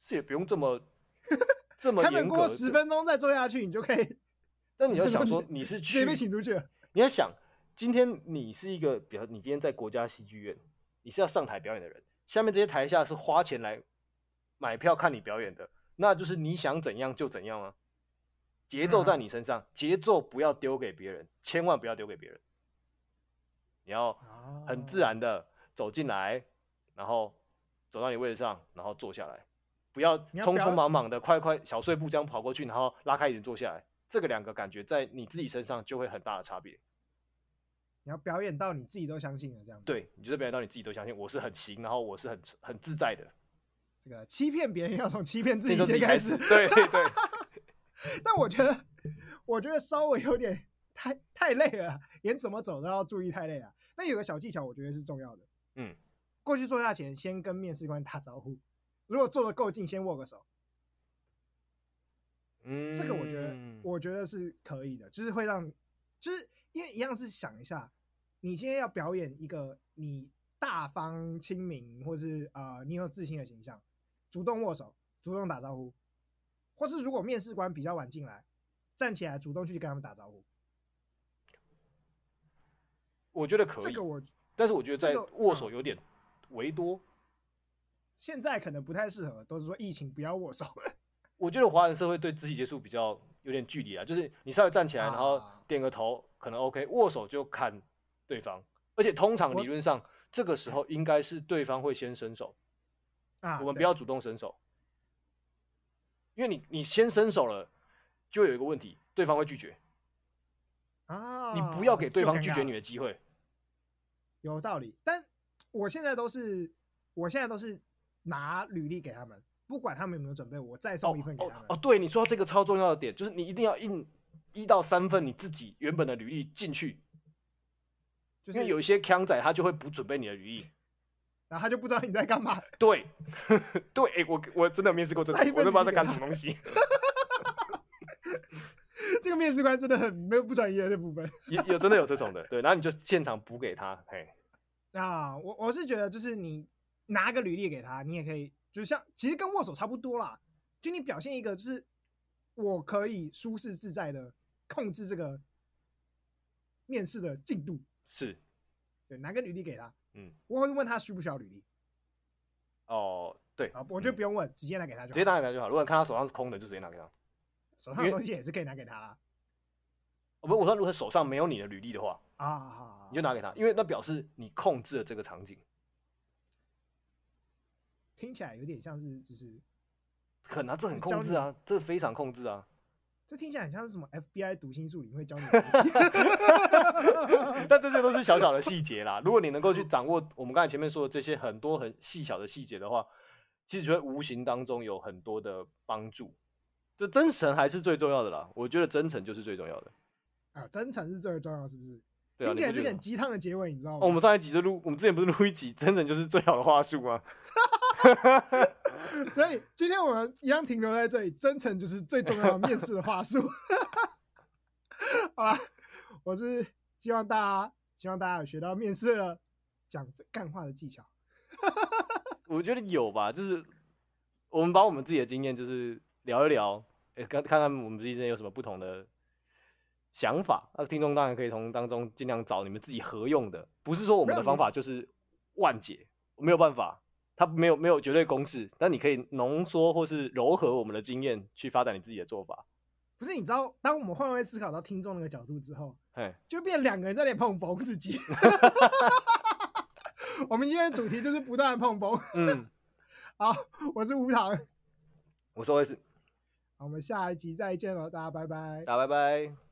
Speaker 1: 是也不用这么 这么严格。开门过后十
Speaker 2: 分钟再坐下去，你就可以。
Speaker 1: 但你要想说，你是去
Speaker 2: 被请出去了。
Speaker 1: 你要想，今天你是一个，比如你今天在国家戏剧院，你是要上台表演的人，下面这些台下是花钱来买票看你表演的，那就是你想怎样就怎样啊。节奏在你身上，节奏不要丢给别人，千万不要丢给别人。你要很自然的。走进来，然后走到你位置上，然后坐下来，不要匆匆忙忙的快快小碎步这样跑过去，然后拉开椅子坐下来。这个两个感觉在你自己身上就会很大的差别。
Speaker 2: 你要表演到你自己都相信了，这样。
Speaker 1: 对，你就是表演到你自己都相信，我是很行，然后我是很很自在的。
Speaker 2: 这个欺骗别人要从欺骗自己先开始。
Speaker 1: 对对对。
Speaker 2: 但我觉得，我觉得稍微有点太太累了，连怎么走都要注意太累了。那有个小技巧，我觉得是重要的。嗯，过去坐下前先跟面试官打招呼，如果坐的够近，先握个手。嗯，这个我觉得我觉得是可以的，就是会让，就是因为一样是想一下，你今天要表演一个你大方亲民，或是呃你有自信的形象，主动握手，主动打招呼，或是如果面试官比较晚进来，站起来主动去跟他们打招呼，
Speaker 1: 我觉得可以。
Speaker 2: 这个我。
Speaker 1: 但是我觉得在握手有点为多，这个嗯，
Speaker 2: 现在可能不太适合，都是说疫情不要握手。
Speaker 1: 我觉得华人社会对肢体接触比较有点距离啊，就是你稍微站起来，然后点个头可能 OK，握手就看对方，而且通常理论上这个时候应该是对方会先伸手，啊，我们不要主动伸手，因为你你先伸手了，就有一个问题，对方会拒绝
Speaker 2: 啊。
Speaker 1: 你不要给对方拒绝你的机会。
Speaker 2: 有道理，但我现在都是，我现在都是拿履历给他们，不管他们有没有准备，我再送一份给他们。哦，
Speaker 1: 哦，哦，对，你说到这个超重要的点，就是你一定要印一到三份你自己原本的履历进去，就是因为有一些强仔他就会不准备你的履历。
Speaker 2: 然后他就不知道你在干嘛。
Speaker 1: 对，对，哎、欸，我我真的面试过这种，我都不知道在干什么东西。
Speaker 2: 这个面试官真的很没有不专业的部分。
Speaker 1: 有有真的有这种的，对，然后你就现场补给他，嘿。
Speaker 2: 啊，我我是觉得就是你拿个履历给他，你也可以，就像其实跟握手差不多啦，就你表现一个就是我可以舒适自在的控制这个面试的进度。
Speaker 1: 是，
Speaker 2: 对，拿个履历给他。
Speaker 1: 嗯，
Speaker 2: 我会问他需不需要履历。
Speaker 1: 哦，对，
Speaker 2: 啊，我觉得不用问，嗯、直接拿给他就好。
Speaker 1: 直接拿给他就好。如果看他手上是空的，就直接拿给他。
Speaker 2: 手上的东西也是可以拿给他啦。
Speaker 1: 哦，不，我说如果手上没有你的履历的话，
Speaker 2: 啊，
Speaker 1: 你就拿给他，因为那表示你控制了这个场景。
Speaker 2: 听起来有点像是就是，
Speaker 1: 很啊，这很控制啊，这非常控制啊。
Speaker 2: 这听起来很像是什么 FBI 读心术里会教你的东西，
Speaker 1: 但这些都是小小的细节啦。如果你能够去掌握我们刚才前面说的这些很多很细小的细节的话，其实觉得无形当中有很多的帮助。就真诚还是最重要的啦，我觉得真诚就是最重要的。
Speaker 2: 啊，真诚是最重要的，是不是？
Speaker 1: 对啊，
Speaker 2: 听起来是很鸡汤的结尾，你知道吗？
Speaker 1: 哦，我们上一集就录，我们之前不是录一集，真诚就是最好的话术吗？
Speaker 2: 所以今天我们一样停留在这里，真诚就是最重要的面试的话术。好了，我是希望大家，希望大家有学到面试的讲干话的技巧。
Speaker 1: 我觉得有吧，就是我们把我们自己的经验，就是聊一聊，哎，看看看我们之间有什么不同的想法。那听众当然可以从当中尽量找你们自己合用的，不是说我们的方法就是万解，没有办法。它没有没有绝对公式，但你可以浓缩或是糅合我们的经验去发展你自己的做法。
Speaker 2: 不是，你知道，当我们换位思考到听众那个角度之后，
Speaker 1: 嘿，
Speaker 2: 就变两个人在那里碰崩自己。我们今天的主题就是不断碰崩。
Speaker 1: 嗯，
Speaker 2: 好，我是无糖，
Speaker 1: 我说的是，
Speaker 2: 好，我们下一集再见了，大家拜拜，
Speaker 1: 大家拜拜。